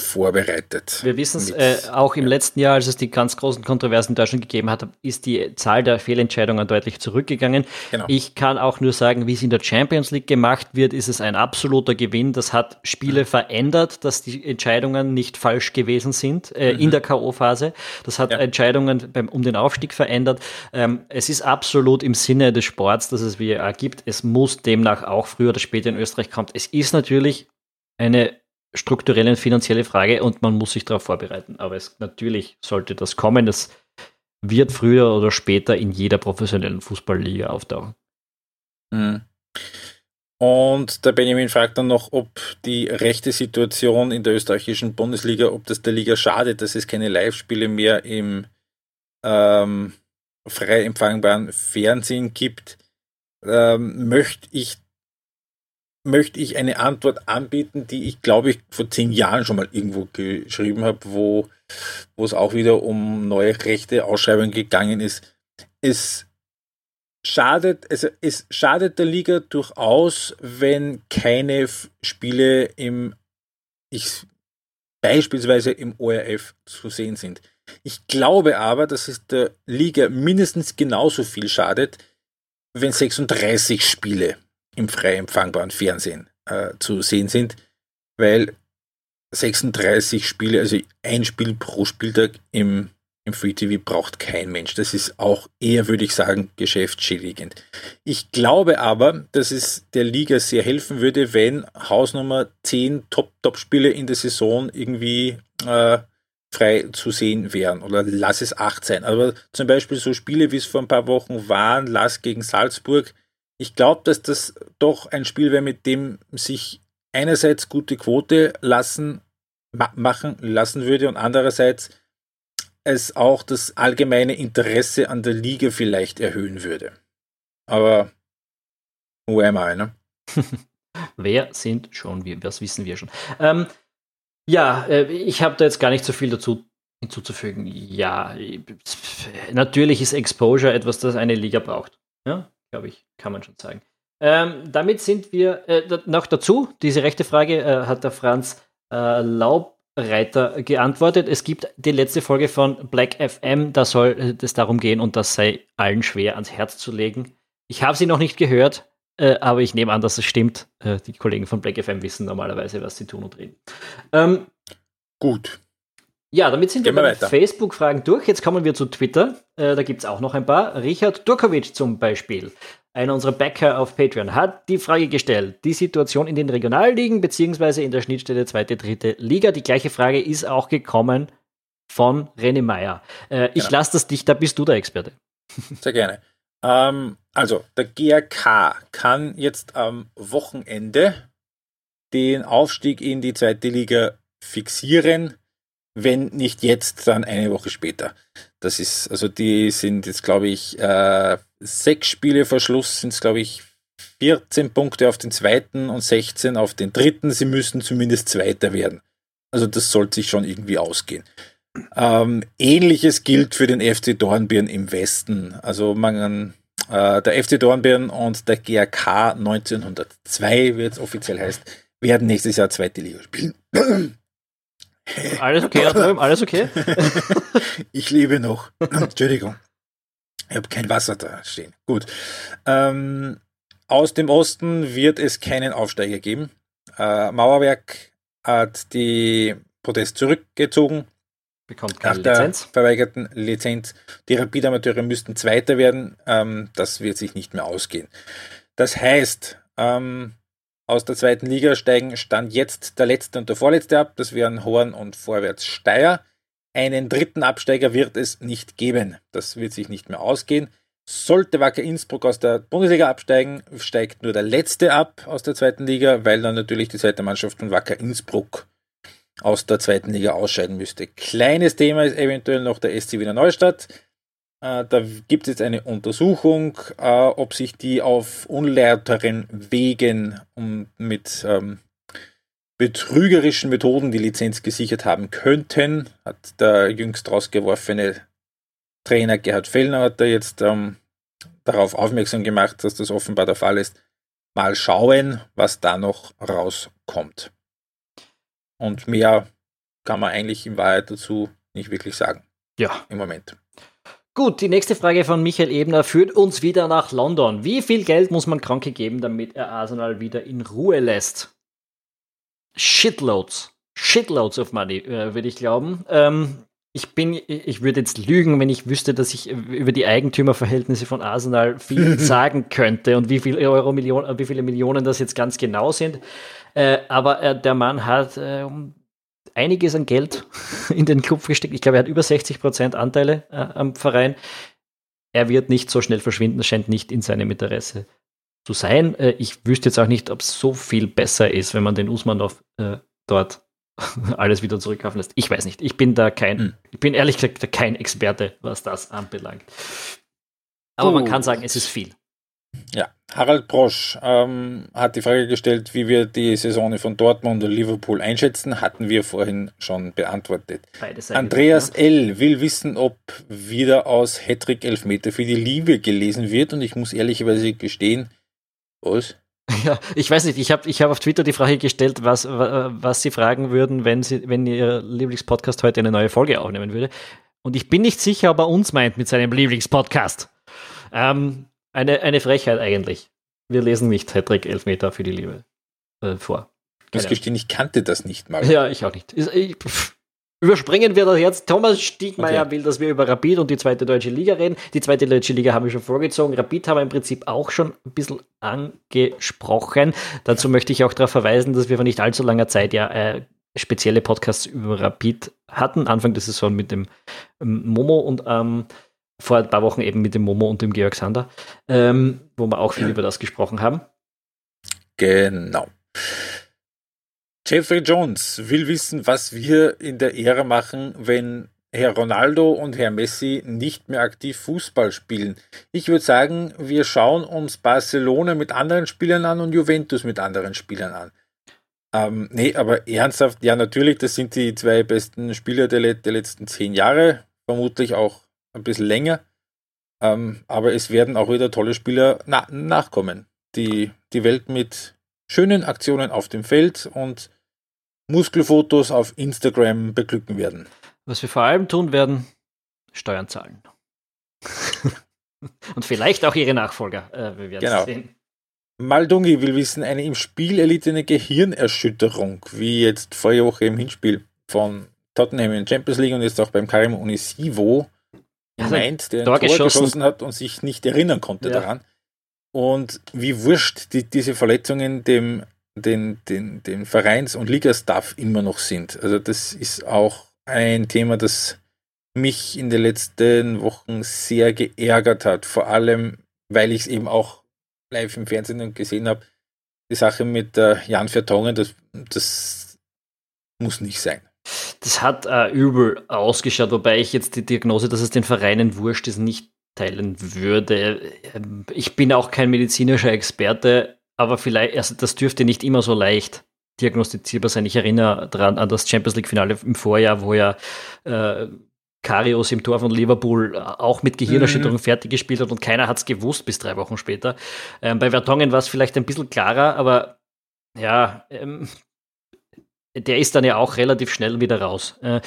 vorbereitet. Wir wissen es äh, auch im ja. letzten Jahr, als es die ganz großen Kontroversen in Deutschland gegeben hat, ist die Zahl der Fehlentscheidungen deutlich zurückgegangen. Genau. Ich kann auch nur sagen, wie es in der Champions League gemacht wird, ist es ein absoluter Gewinn. Das hat Spiele mhm. verändert, dass die Entscheidungen nicht falsch gewesen sind äh, mhm. in der K.O.-Phase. Das hat ja. Entscheidungen beim, um den Aufstieg verändert. Ähm, es ist absolut im Sinne des Sports, dass es VAR gibt. Es muss demnach auch früher oder später in Österreich kommen. Es ist natürlich eine strukturelle und finanzielle Frage und man muss sich darauf vorbereiten. Aber es, natürlich sollte das kommen. Das wird früher oder später in jeder professionellen Fußballliga auftauchen. Mhm. Und der Benjamin fragt dann noch, ob die rechte Situation in der österreichischen Bundesliga, ob das der Liga schadet, dass es keine Live-Spiele mehr im ähm, frei empfangbaren Fernsehen gibt. Ähm, möchte ich möchte ich eine Antwort anbieten, die ich glaube ich vor zehn Jahren schon mal irgendwo geschrieben habe, wo, wo es auch wieder um neue rechte Ausschreibungen gegangen ist. Es schadet, also es schadet der Liga durchaus, wenn keine Spiele im, ich, beispielsweise im ORF zu sehen sind. Ich glaube aber, dass es der Liga mindestens genauso viel schadet, wenn 36 Spiele im frei empfangbaren Fernsehen äh, zu sehen sind, weil 36 Spiele, also ein Spiel pro Spieltag im, im Free TV braucht kein Mensch. Das ist auch eher, würde ich sagen, geschäftsschädigend. Ich glaube aber, dass es der Liga sehr helfen würde, wenn Hausnummer 10 Top-Top-Spiele in der Saison irgendwie äh, frei zu sehen wären. Oder lass es 8 sein. Aber zum Beispiel so Spiele, wie es vor ein paar Wochen waren, Lass gegen Salzburg, ich glaube, dass das doch ein Spiel wäre, mit dem sich einerseits gute Quote lassen, ma machen lassen würde und andererseits es auch das allgemeine Interesse an der Liga vielleicht erhöhen würde. Aber who am I, ne? Wer sind schon wir? Das wissen wir schon. Ähm, ja, äh, ich habe da jetzt gar nicht so viel dazu hinzuzufügen. Ja, natürlich ist Exposure etwas, das eine Liga braucht. Ja? Glaube ich, kann man schon sagen. Ähm, damit sind wir äh, noch dazu. Diese rechte Frage äh, hat der Franz äh, Laubreiter geantwortet. Es gibt die letzte Folge von Black FM, da soll es darum gehen und das sei allen schwer ans Herz zu legen. Ich habe sie noch nicht gehört, äh, aber ich nehme an, dass es stimmt. Äh, die Kollegen von Black FM wissen normalerweise, was sie tun und reden. Ähm, Gut. Ja, damit sind Gehen wir bei Facebook-Fragen durch. Jetzt kommen wir zu Twitter. Äh, da gibt es auch noch ein paar. Richard Durkovic zum Beispiel, einer unserer Backer auf Patreon, hat die Frage gestellt: Die Situation in den Regionalligen beziehungsweise in der Schnittstelle zweite, dritte Liga. Die gleiche Frage ist auch gekommen von René Meyer. Äh, ich genau. lasse das dich, da bist du der Experte. Sehr gerne. Ähm, also, der GRK kann jetzt am Wochenende den Aufstieg in die zweite Liga fixieren, wenn nicht jetzt, dann eine Woche später. Das ist, also die sind jetzt, glaube ich, äh, sechs Spiele vor Schluss sind es, glaube ich, 14 Punkte auf den zweiten und 16 auf den dritten. Sie müssen zumindest Zweiter werden. Also das sollte sich schon irgendwie ausgehen. Ähm, Ähnliches gilt für den FC Dornbirn im Westen. Also man, äh, der FC Dornbirn und der GRK 1902, wie es offiziell heißt, werden nächstes Jahr zweite Liga spielen. Alles okay, drüben, alles okay? ich lebe noch. Entschuldigung. Ich habe kein Wasser da stehen. Gut. Ähm, aus dem Osten wird es keinen Aufsteiger geben. Äh, Mauerwerk hat die Protest zurückgezogen. Bekommt keine nach Lizenz. der verweigerten Lizenz. Die Rapid-Amateure müssten Zweiter werden. Ähm, das wird sich nicht mehr ausgehen. Das heißt, ähm, aus der zweiten Liga steigen Stand jetzt der letzte und der vorletzte ab. Das wären Horn und Vorwärts Steyr. Einen dritten Absteiger wird es nicht geben. Das wird sich nicht mehr ausgehen. Sollte Wacker Innsbruck aus der Bundesliga absteigen, steigt nur der letzte ab aus der zweiten Liga, weil dann natürlich die zweite Mannschaft von Wacker Innsbruck aus der zweiten Liga ausscheiden müsste. Kleines Thema ist eventuell noch der SC Wiener Neustadt. Äh, da gibt es jetzt eine Untersuchung, äh, ob sich die auf unlauteren Wegen und mit ähm, betrügerischen Methoden die Lizenz gesichert haben könnten. Hat der jüngst rausgeworfene Trainer Gerhard Fellner hat da jetzt ähm, darauf aufmerksam gemacht, dass das offenbar der Fall ist. Mal schauen, was da noch rauskommt. Und mehr kann man eigentlich in Wahrheit dazu nicht wirklich sagen. Ja. Im Moment. Gut, die nächste Frage von Michael Ebner führt uns wieder nach London. Wie viel Geld muss man Kranke geben, damit er Arsenal wieder in Ruhe lässt? Shitloads. Shitloads of money, äh, würde ich glauben. Ähm, ich bin, ich würde jetzt lügen, wenn ich wüsste, dass ich über die Eigentümerverhältnisse von Arsenal viel sagen könnte und wie viele Euro Millionen, wie viele Millionen das jetzt ganz genau sind. Äh, aber äh, der Mann hat äh, einiges an Geld in den Club gesteckt. Ich glaube, er hat über 60 Prozent Anteile äh, am Verein. Er wird nicht so schnell verschwinden, das scheint nicht in seinem Interesse zu sein. Äh, ich wüsste jetzt auch nicht, ob es so viel besser ist, wenn man den Usmanov äh, dort alles wieder zurückkaufen lässt. Ich weiß nicht. Ich bin da kein, hm. ich bin ehrlich gesagt kein Experte, was das anbelangt. Aber oh. man kann sagen, es ist viel. Ja, Harald Brosch ähm, hat die Frage gestellt, wie wir die Saison von Dortmund und Liverpool einschätzen, hatten wir vorhin schon beantwortet. Andreas ja. L. will wissen, ob wieder aus Hattrick Elfmeter für die Liebe gelesen wird und ich muss ehrlicherweise gestehen, was? Ja, ich weiß nicht, ich habe ich hab auf Twitter die Frage gestellt, was, was Sie fragen würden, wenn, Sie, wenn Ihr Lieblingspodcast heute eine neue Folge aufnehmen würde. Und ich bin nicht sicher, ob er uns meint mit seinem Lieblingspodcast. Ähm, eine, eine Frechheit eigentlich. Wir lesen nicht Hattrick Elfmeter für die Liebe äh, vor. Ich muss gestehen, ich kannte das nicht mal. Ja, ich auch nicht. Ich, überspringen wir das jetzt. Thomas Stiegmeier okay. will, dass wir über Rapid und die zweite deutsche Liga reden. Die zweite deutsche Liga haben wir schon vorgezogen. Rapid haben wir im Prinzip auch schon ein bisschen angesprochen. Dazu möchte ich auch darauf verweisen, dass wir vor nicht allzu langer Zeit ja äh, spezielle Podcasts über Rapid hatten. Anfang der Saison mit dem ähm, Momo und ähm, vor ein paar Wochen eben mit dem Momo und dem Georg Sander, ähm, wo wir auch viel über das gesprochen haben. Genau. Jeffrey Jones will wissen, was wir in der Ära machen, wenn Herr Ronaldo und Herr Messi nicht mehr aktiv Fußball spielen. Ich würde sagen, wir schauen uns Barcelona mit anderen Spielern an und Juventus mit anderen Spielern an. Ähm, nee, aber ernsthaft, ja, natürlich, das sind die zwei besten Spieler der, der letzten zehn Jahre, vermutlich auch ein bisschen länger. Ähm, aber es werden auch wieder tolle Spieler na nachkommen, die die Welt mit schönen Aktionen auf dem Feld und Muskelfotos auf Instagram beglücken werden. Was wir vor allem tun werden, Steuern zahlen. und vielleicht auch ihre Nachfolger. Äh, wir werden genau. sehen. Maldungi will wissen, eine im Spiel erlittene Gehirnerschütterung, wie jetzt vorige Woche im Hinspiel von Tottenham in Champions League und jetzt auch beim Karim Unisivo, ja, meint, der ein Tor geschossen. geschossen hat und sich nicht erinnern konnte ja. daran. Und wie wurscht die, diese Verletzungen dem, den, den, den Vereins- und Ligastaff immer noch sind. Also das ist auch ein Thema, das mich in den letzten Wochen sehr geärgert hat. Vor allem, weil ich es eben auch live im Fernsehen gesehen habe, die Sache mit äh, Jan Vertongen, das, das muss nicht sein. Das hat äh, übel ausgeschaut, wobei ich jetzt die Diagnose, dass es den Vereinen wurscht ist, nicht teilen würde. Ähm, ich bin auch kein medizinischer Experte, aber vielleicht, also das dürfte nicht immer so leicht diagnostizierbar sein. Ich erinnere daran an das Champions League-Finale im Vorjahr, wo ja äh, Karius im Tor von Liverpool auch mit Gehirnerschütterung mhm. fertig gespielt hat und keiner hat es gewusst bis drei Wochen später. Ähm, bei Vertongen war es vielleicht ein bisschen klarer, aber ja, ähm, der ist dann ja auch relativ schnell wieder raus. Äh,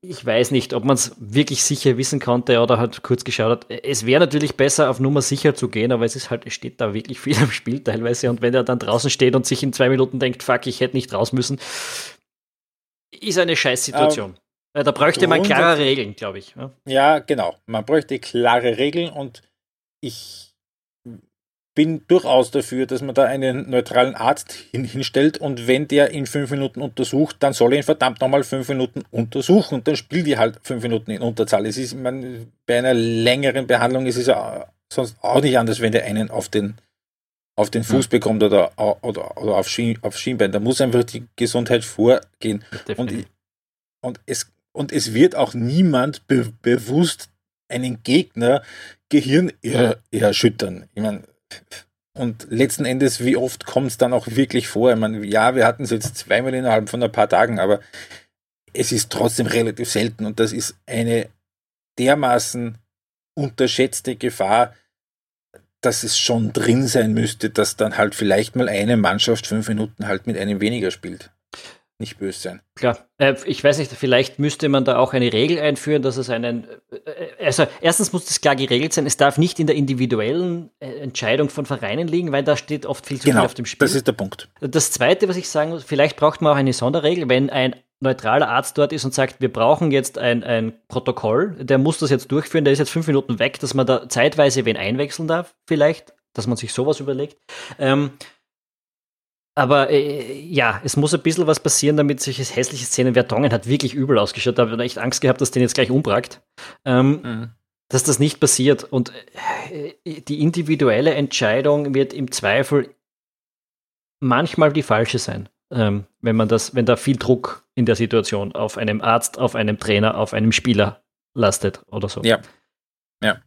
ich weiß nicht, ob man es wirklich sicher wissen konnte oder halt kurz geschaut hat. Es wäre natürlich besser, auf Nummer sicher zu gehen, aber es ist halt, es steht da wirklich viel am Spiel teilweise. Und wenn er dann draußen steht und sich in zwei Minuten denkt, fuck, ich hätte nicht raus müssen, ist eine Scheißsituation. Ähm, da bräuchte man klare Regeln, glaube ich. Ja. ja, genau. Man bräuchte klare Regeln und ich bin durchaus dafür, dass man da einen neutralen Arzt hin, hinstellt und wenn der ihn fünf Minuten untersucht, dann soll er ihn verdammt nochmal fünf Minuten untersuchen und dann spielt die halt fünf Minuten in Unterzahl. Es ist, man, bei einer längeren Behandlung ist es ja sonst auch nicht anders, wenn der einen auf den, auf den Fuß ja. bekommt oder, oder, oder auf, Schien, auf Schienbein. Da muss einfach die Gesundheit vorgehen. Und, und es und es wird auch niemand be bewusst einen Gegner Gehirn er erschüttern. Ich meine, und letzten Endes, wie oft kommt es dann auch wirklich vor? Ich meine, ja, wir hatten es jetzt zweimal innerhalb von ein paar Tagen, aber es ist trotzdem relativ selten und das ist eine dermaßen unterschätzte Gefahr, dass es schon drin sein müsste, dass dann halt vielleicht mal eine Mannschaft fünf Minuten halt mit einem weniger spielt nicht böse sein. Klar. Äh, ich weiß nicht, vielleicht müsste man da auch eine Regel einführen, dass es einen. Äh, also, erstens muss das klar geregelt sein, es darf nicht in der individuellen äh, Entscheidung von Vereinen liegen, weil da steht oft viel zu genau, viel auf dem Spiel. Das ist der Punkt. Das Zweite, was ich sagen muss, vielleicht braucht man auch eine Sonderregel, wenn ein neutraler Arzt dort ist und sagt, wir brauchen jetzt ein, ein Protokoll, der muss das jetzt durchführen, der ist jetzt fünf Minuten weg, dass man da zeitweise wen einwechseln darf, vielleicht, dass man sich sowas überlegt. Ähm, aber äh, ja, es muss ein bisschen was passieren, damit solche hässliche Szenen. Vertongen hat wirklich übel ausgeschaut. Da habe ich echt Angst gehabt, dass den jetzt gleich umbrackt. Ähm, mhm. Dass das nicht passiert. Und äh, die individuelle Entscheidung wird im Zweifel manchmal die falsche sein. Ähm, wenn man das, wenn da viel Druck in der Situation auf einem Arzt, auf einem Trainer, auf einem Spieler lastet oder so. Ja. Ja.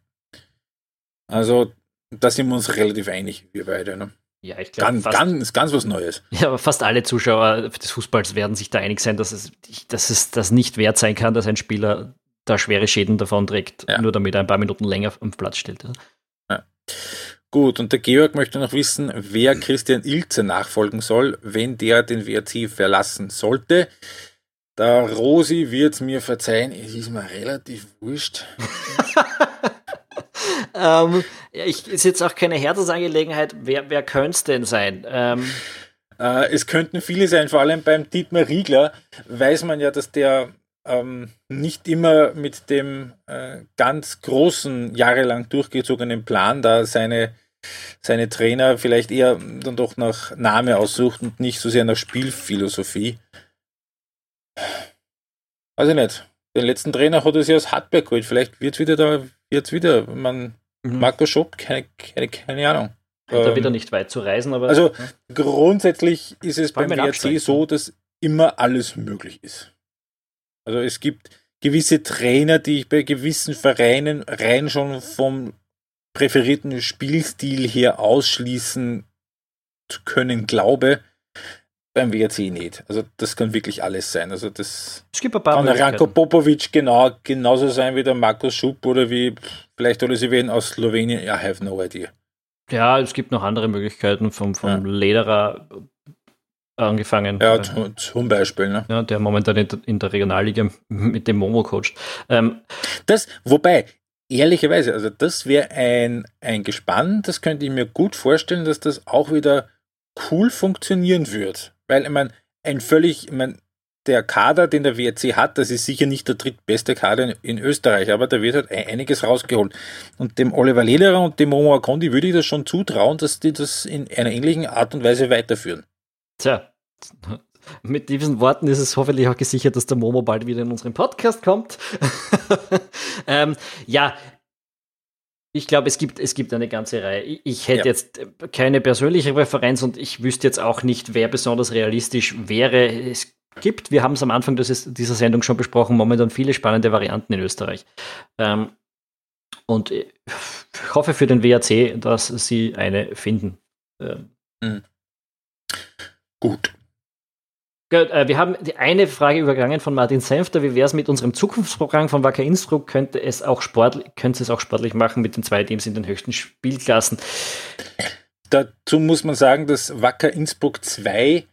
Also, da sind wir uns relativ einig, wir beide. Ne? Ja, ich glaube. Ganz, ganz, ganz was Neues. Ja, aber fast alle Zuschauer des Fußballs werden sich da einig sein, dass es, dass es das nicht wert sein kann, dass ein Spieler da schwere Schäden davon trägt, ja. nur damit er ein paar Minuten länger am Platz steht. Ja. Gut, und der Georg möchte noch wissen, wer Christian Ilze nachfolgen soll, wenn der den WRC verlassen sollte. Der Rosi wird mir verzeihen, es ist mir relativ wurscht. ähm, ich, ist jetzt auch keine Herzensangelegenheit. Wer, wer könnte es denn sein? Ähm, äh, es könnten viele sein, vor allem beim Dietmar Riegler weiß man ja, dass der ähm, nicht immer mit dem äh, ganz großen, jahrelang durchgezogenen Plan da seine, seine Trainer vielleicht eher dann doch nach Name aussucht und nicht so sehr nach Spielphilosophie. Weiß ich nicht. Den letzten Trainer hat es ja aus Hartberg geholt. Vielleicht wird es wieder da, wird's wieder. Man, mhm. Marco Schopp, keine, keine, keine Ahnung. Da wieder ähm, nicht weit zu reisen, aber. Also ja. grundsätzlich ist es beim WRC so, dass immer alles möglich ist. Also es gibt gewisse Trainer, die ich bei gewissen Vereinen rein schon vom präferierten Spielstil her ausschließen zu können glaube. Beim WRC nicht. Also das kann wirklich alles sein. Also das es gibt ein paar kann der Ranko Popovic genau, genauso sein wie der Markus Schupp oder wie vielleicht oder sie wen aus Slowenien. I have no idea. Ja, es gibt noch andere Möglichkeiten vom, vom ja. Lederer angefangen. Ja, zum Beispiel. Ne? Ja, der momentan in der Regionalliga mit dem Momo coacht. Ähm, das, wobei, ehrlicherweise, also das wäre ein, ein Gespann, das könnte ich mir gut vorstellen, dass das auch wieder cool funktionieren wird. Weil, ich meine, ein völlig, ich mein, der Kader, den der WRC hat, das ist sicher nicht der drittbeste Kader in, Österreich, aber da wird halt einiges rausgeholt. Und dem Oliver Lederer und dem Momo Akondi würde ich das schon zutrauen, dass die das in einer ähnlichen Art und Weise weiterführen. Tja, mit diesen Worten ist es hoffentlich auch gesichert, dass der Momo bald wieder in unseren Podcast kommt. ähm, ja, ich glaube, es gibt, es gibt eine ganze Reihe. Ich hätte ja. jetzt keine persönliche Referenz und ich wüsste jetzt auch nicht, wer besonders realistisch wäre. Es gibt, wir haben es am Anfang dieser Sendung schon besprochen, momentan viele spannende Varianten in Österreich. Ähm, und ich hoffe für den WAC, dass sie eine finden. Ähm. Mhm. Gut. Äh, wir haben die eine Frage übergangen von Martin Senfter. Wie wäre es mit unserem Zukunftsprogramm von Wacker Innsbruck? Könnte es auch sportlich, könnte es auch sportlich machen mit den zwei Teams in den höchsten Spielklassen? Dazu muss man sagen, dass Wacker Innsbruck 2,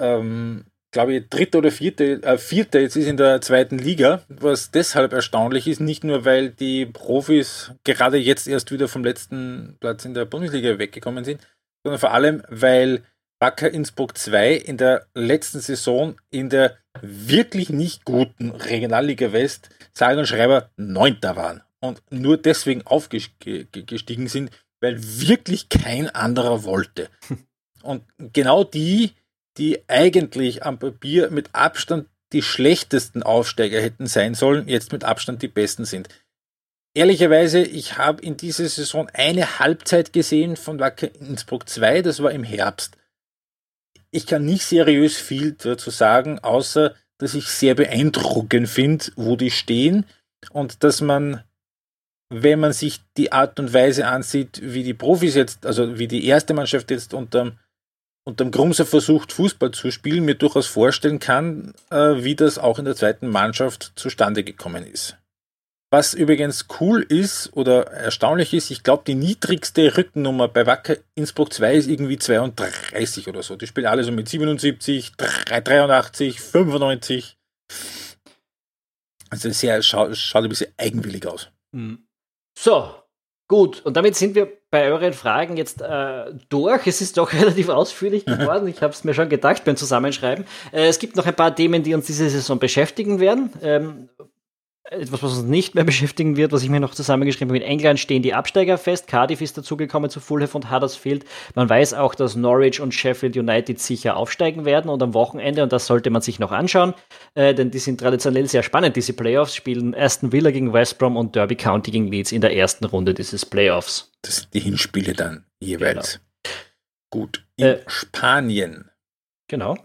ähm, glaube ich, dritte oder vierte, äh, vierte jetzt ist in der zweiten Liga, was deshalb erstaunlich ist, nicht nur weil die Profis gerade jetzt erst wieder vom letzten Platz in der Bundesliga weggekommen sind, sondern vor allem, weil Wacker Innsbruck 2 in der letzten Saison in der wirklich nicht guten Regionalliga West sage und schreiber Neunter waren und nur deswegen aufgestiegen sind, weil wirklich kein anderer wollte. Und genau die, die eigentlich am Papier mit Abstand die schlechtesten Aufsteiger hätten sein sollen, jetzt mit Abstand die besten sind. Ehrlicherweise, ich habe in dieser Saison eine Halbzeit gesehen von Wacker Innsbruck 2, das war im Herbst ich kann nicht seriös viel dazu sagen, außer dass ich sehr beeindruckend finde, wo die stehen und dass man, wenn man sich die Art und Weise ansieht, wie die Profis jetzt, also wie die erste Mannschaft jetzt unterm, unterm Grumser versucht, Fußball zu spielen, mir durchaus vorstellen kann, äh, wie das auch in der zweiten Mannschaft zustande gekommen ist. Was übrigens cool ist oder erstaunlich ist, ich glaube, die niedrigste Rückennummer bei Wacker Innsbruck 2 ist irgendwie 32 oder so. Die spielen alle so mit 77, 83, 95. Also sehr, schaut, schaut ein bisschen eigenwillig aus. Hm. So, gut. Und damit sind wir bei euren Fragen jetzt äh, durch. Es ist doch relativ ausführlich geworden. Ich habe es mir schon gedacht beim Zusammenschreiben. Äh, es gibt noch ein paar Themen, die uns diese Saison beschäftigen werden. Ähm, etwas, was uns nicht mehr beschäftigen wird, was ich mir noch zusammengeschrieben habe. In England stehen die Absteiger fest. Cardiff ist dazugekommen zu Fulham und Huddersfield. Man weiß auch, dass Norwich und Sheffield United sicher aufsteigen werden und am Wochenende, und das sollte man sich noch anschauen, äh, denn die sind traditionell sehr spannend, diese Playoffs, spielen Aston Villa gegen West Brom und Derby County gegen Leeds in der ersten Runde dieses Playoffs. Das sind die Hinspiele dann jeweils. Genau. Gut. In äh, Spanien. Genau.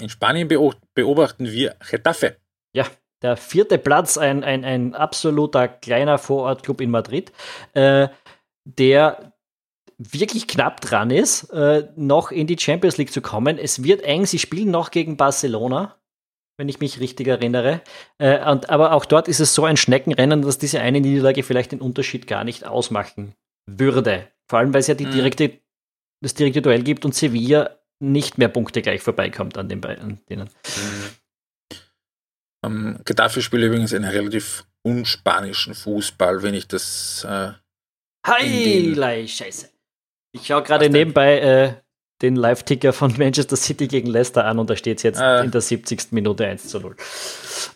In Spanien beobachten wir Getafe. Ja, der vierte Platz, ein, ein, ein absoluter kleiner Vorortclub in Madrid, äh, der wirklich knapp dran ist, äh, noch in die Champions League zu kommen. Es wird eng, sie spielen noch gegen Barcelona, wenn ich mich richtig erinnere. Äh, und, aber auch dort ist es so ein Schneckenrennen, dass diese eine Niederlage vielleicht den Unterschied gar nicht ausmachen würde. Vor allem, weil es ja die mhm. direkte, das direkte Duell gibt und Sevilla nicht mehr Punkte gleich vorbeikommt an den beiden. Denen. Mhm. Ähm, Gaddafi spielt übrigens einen relativ unspanischen Fußball, wenn ich das. Äh, Heilei, Scheiße. Ich schaue gerade nebenbei äh, den Live-Ticker von Manchester City gegen Leicester an und da steht es jetzt äh. in der 70. Minute 1 zu 0.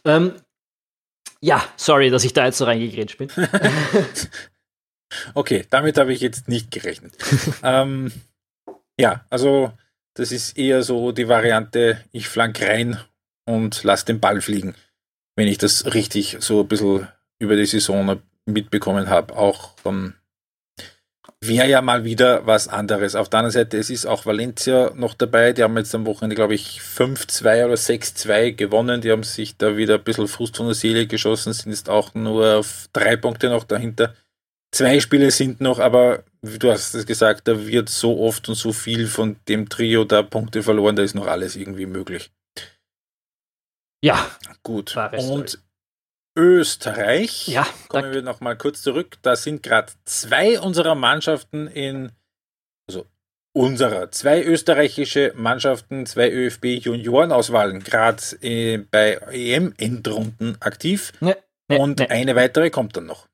Ähm, ja, sorry, dass ich da jetzt so reingegrätscht bin. okay, damit habe ich jetzt nicht gerechnet. ähm, ja, also das ist eher so die Variante, ich flank rein und lass den Ball fliegen. Wenn ich das richtig so ein bisschen über die Saison mitbekommen habe, auch ähm, wäre ja mal wieder was anderes. Auf der anderen Seite, es ist auch Valencia noch dabei. Die haben jetzt am Wochenende, glaube ich, 5-2 oder 6-2 gewonnen. Die haben sich da wieder ein bisschen Frust von der Seele geschossen, sind jetzt auch nur auf drei Punkte noch dahinter. Zwei Spiele sind noch, aber du hast es gesagt, da wird so oft und so viel von dem Trio da Punkte verloren, da ist noch alles irgendwie möglich. Ja. Gut. Und Österreich. Ja. Kommen wir noch mal kurz zurück. Da sind gerade zwei unserer Mannschaften in, also unserer, zwei österreichische Mannschaften, zwei ÖFB-Juniorenauswahlen gerade äh, bei EM-Endrunden aktiv. Nee, nee, und nee. eine weitere kommt dann noch.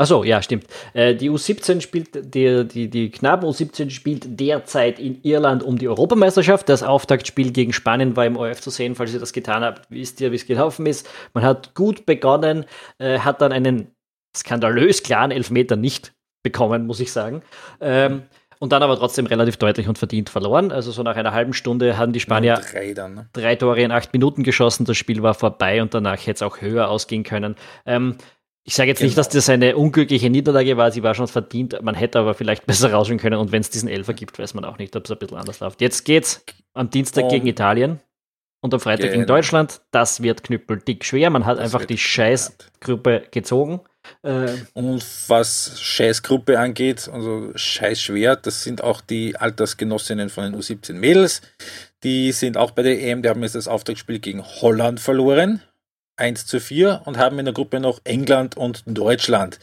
Achso, ja, stimmt. Äh, die U17 spielt, die, die, die Knaben U17 spielt derzeit in Irland um die Europameisterschaft. Das Auftaktspiel gegen Spanien war im ORF zu sehen, falls ihr das getan habt, wisst ihr, wie es gelaufen ist. Man hat gut begonnen, äh, hat dann einen skandalös klaren Elfmeter nicht bekommen, muss ich sagen. Ähm, und dann aber trotzdem relativ deutlich und verdient verloren. Also so nach einer halben Stunde haben die Spanier drei, dann, ne? drei, Tore in acht Minuten geschossen. Das Spiel war vorbei und danach hätte es auch höher ausgehen können. Ähm, ich sage jetzt genau. nicht, dass das eine unglückliche Niederlage war, sie war schon verdient, man hätte aber vielleicht besser rausgehen können und wenn es diesen Elfer gibt, weiß man auch nicht, ob es ein bisschen anders läuft. Jetzt geht's am Dienstag um, gegen Italien und am Freitag genau. gegen Deutschland. Das wird knüppeldick schwer. Man hat das einfach die Scheißgruppe gezogen. Äh, und was Scheißgruppe angeht, also scheiß schwer, das sind auch die Altersgenossinnen von den U17 Mädels. Die sind auch bei der EM, die haben jetzt das Auftragsspiel gegen Holland verloren. 1 zu 4 und haben in der Gruppe noch England und Deutschland.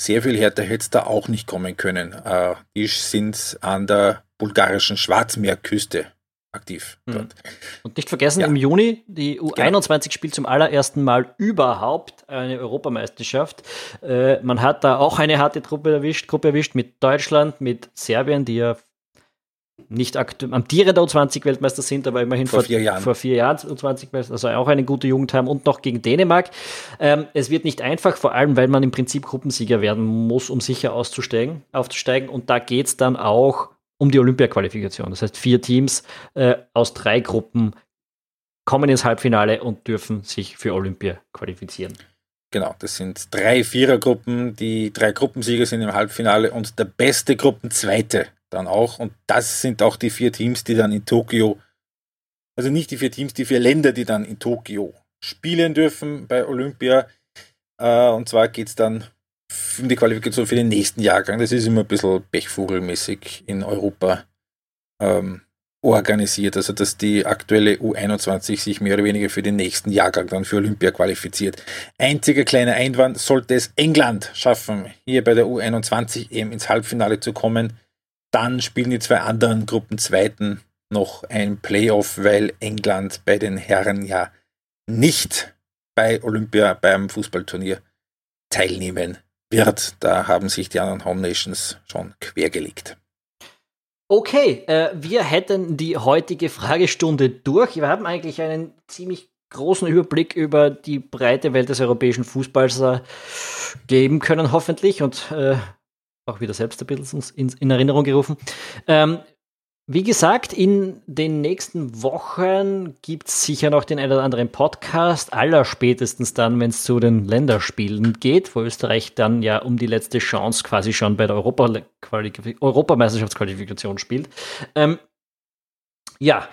Sehr viel härter hätte es da auch nicht kommen können. Äh, die sind an der bulgarischen Schwarzmeerküste aktiv. Mhm. Und nicht vergessen, ja. im Juni, die U21 genau. spielt zum allerersten Mal überhaupt eine Europameisterschaft. Äh, man hat da auch eine harte Truppe erwischt, Gruppe erwischt mit Deutschland, mit Serbien, die ja nicht amtierender U20-Weltmeister sind, aber immerhin vor, vor, vier Jahren, vor vier Jahren U20-Weltmeister, also auch eine gute Jugend haben und noch gegen Dänemark. Ähm, es wird nicht einfach, vor allem, weil man im Prinzip Gruppensieger werden muss, um sicher auszusteigen, aufzusteigen. Und da geht es dann auch um die Olympia-Qualifikation. Das heißt, vier Teams äh, aus drei Gruppen kommen ins Halbfinale und dürfen sich für Olympia qualifizieren. Genau, das sind drei Vierergruppen. Die drei Gruppensieger sind im Halbfinale und der beste Gruppenzweite dann auch. Und das sind auch die vier Teams, die dann in Tokio, also nicht die vier Teams, die vier Länder, die dann in Tokio spielen dürfen bei Olympia. Äh, und zwar geht es dann um die Qualifikation für den nächsten Jahrgang. Das ist immer ein bisschen pechvogelmäßig in Europa ähm, organisiert. Also dass die aktuelle U21 sich mehr oder weniger für den nächsten Jahrgang dann für Olympia qualifiziert. Einziger kleiner Einwand, sollte es England schaffen, hier bei der U21 eben ins Halbfinale zu kommen, dann spielen die zwei anderen Gruppenzweiten noch ein Playoff, weil England bei den Herren ja nicht bei Olympia beim Fußballturnier teilnehmen wird. Da haben sich die anderen Home Nations schon quergelegt. Okay, äh, wir hätten die heutige Fragestunde durch. Wir haben eigentlich einen ziemlich großen Überblick über die breite Welt des europäischen Fußballs äh, geben können, hoffentlich. Und äh, auch wieder selbst ein bisschen in, in Erinnerung gerufen. Ähm, wie gesagt, in den nächsten Wochen gibt es sicher noch den einen oder anderen Podcast, aller spätestens dann, wenn es zu den Länderspielen geht, wo Österreich dann ja um die letzte Chance quasi schon bei der Europa Europameisterschaftsqualifikation spielt. Ähm, ja,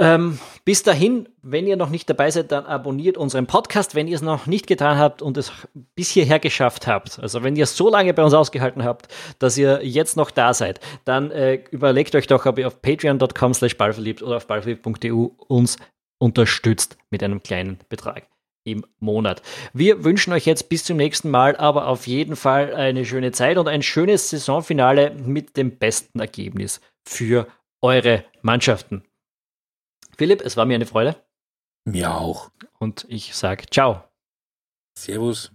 ähm, bis dahin, wenn ihr noch nicht dabei seid, dann abonniert unseren Podcast, wenn ihr es noch nicht getan habt und es bis hierher geschafft habt. Also wenn ihr so lange bei uns ausgehalten habt, dass ihr jetzt noch da seid, dann äh, überlegt euch doch, ob ihr auf patreon.com slash ballverliebt oder auf ballverliebt.eu uns unterstützt mit einem kleinen Betrag im Monat. Wir wünschen euch jetzt bis zum nächsten Mal aber auf jeden Fall eine schöne Zeit und ein schönes Saisonfinale mit dem besten Ergebnis für eure Mannschaften. Philipp, es war mir eine Freude. Mir auch. Und ich sage ciao. Servus.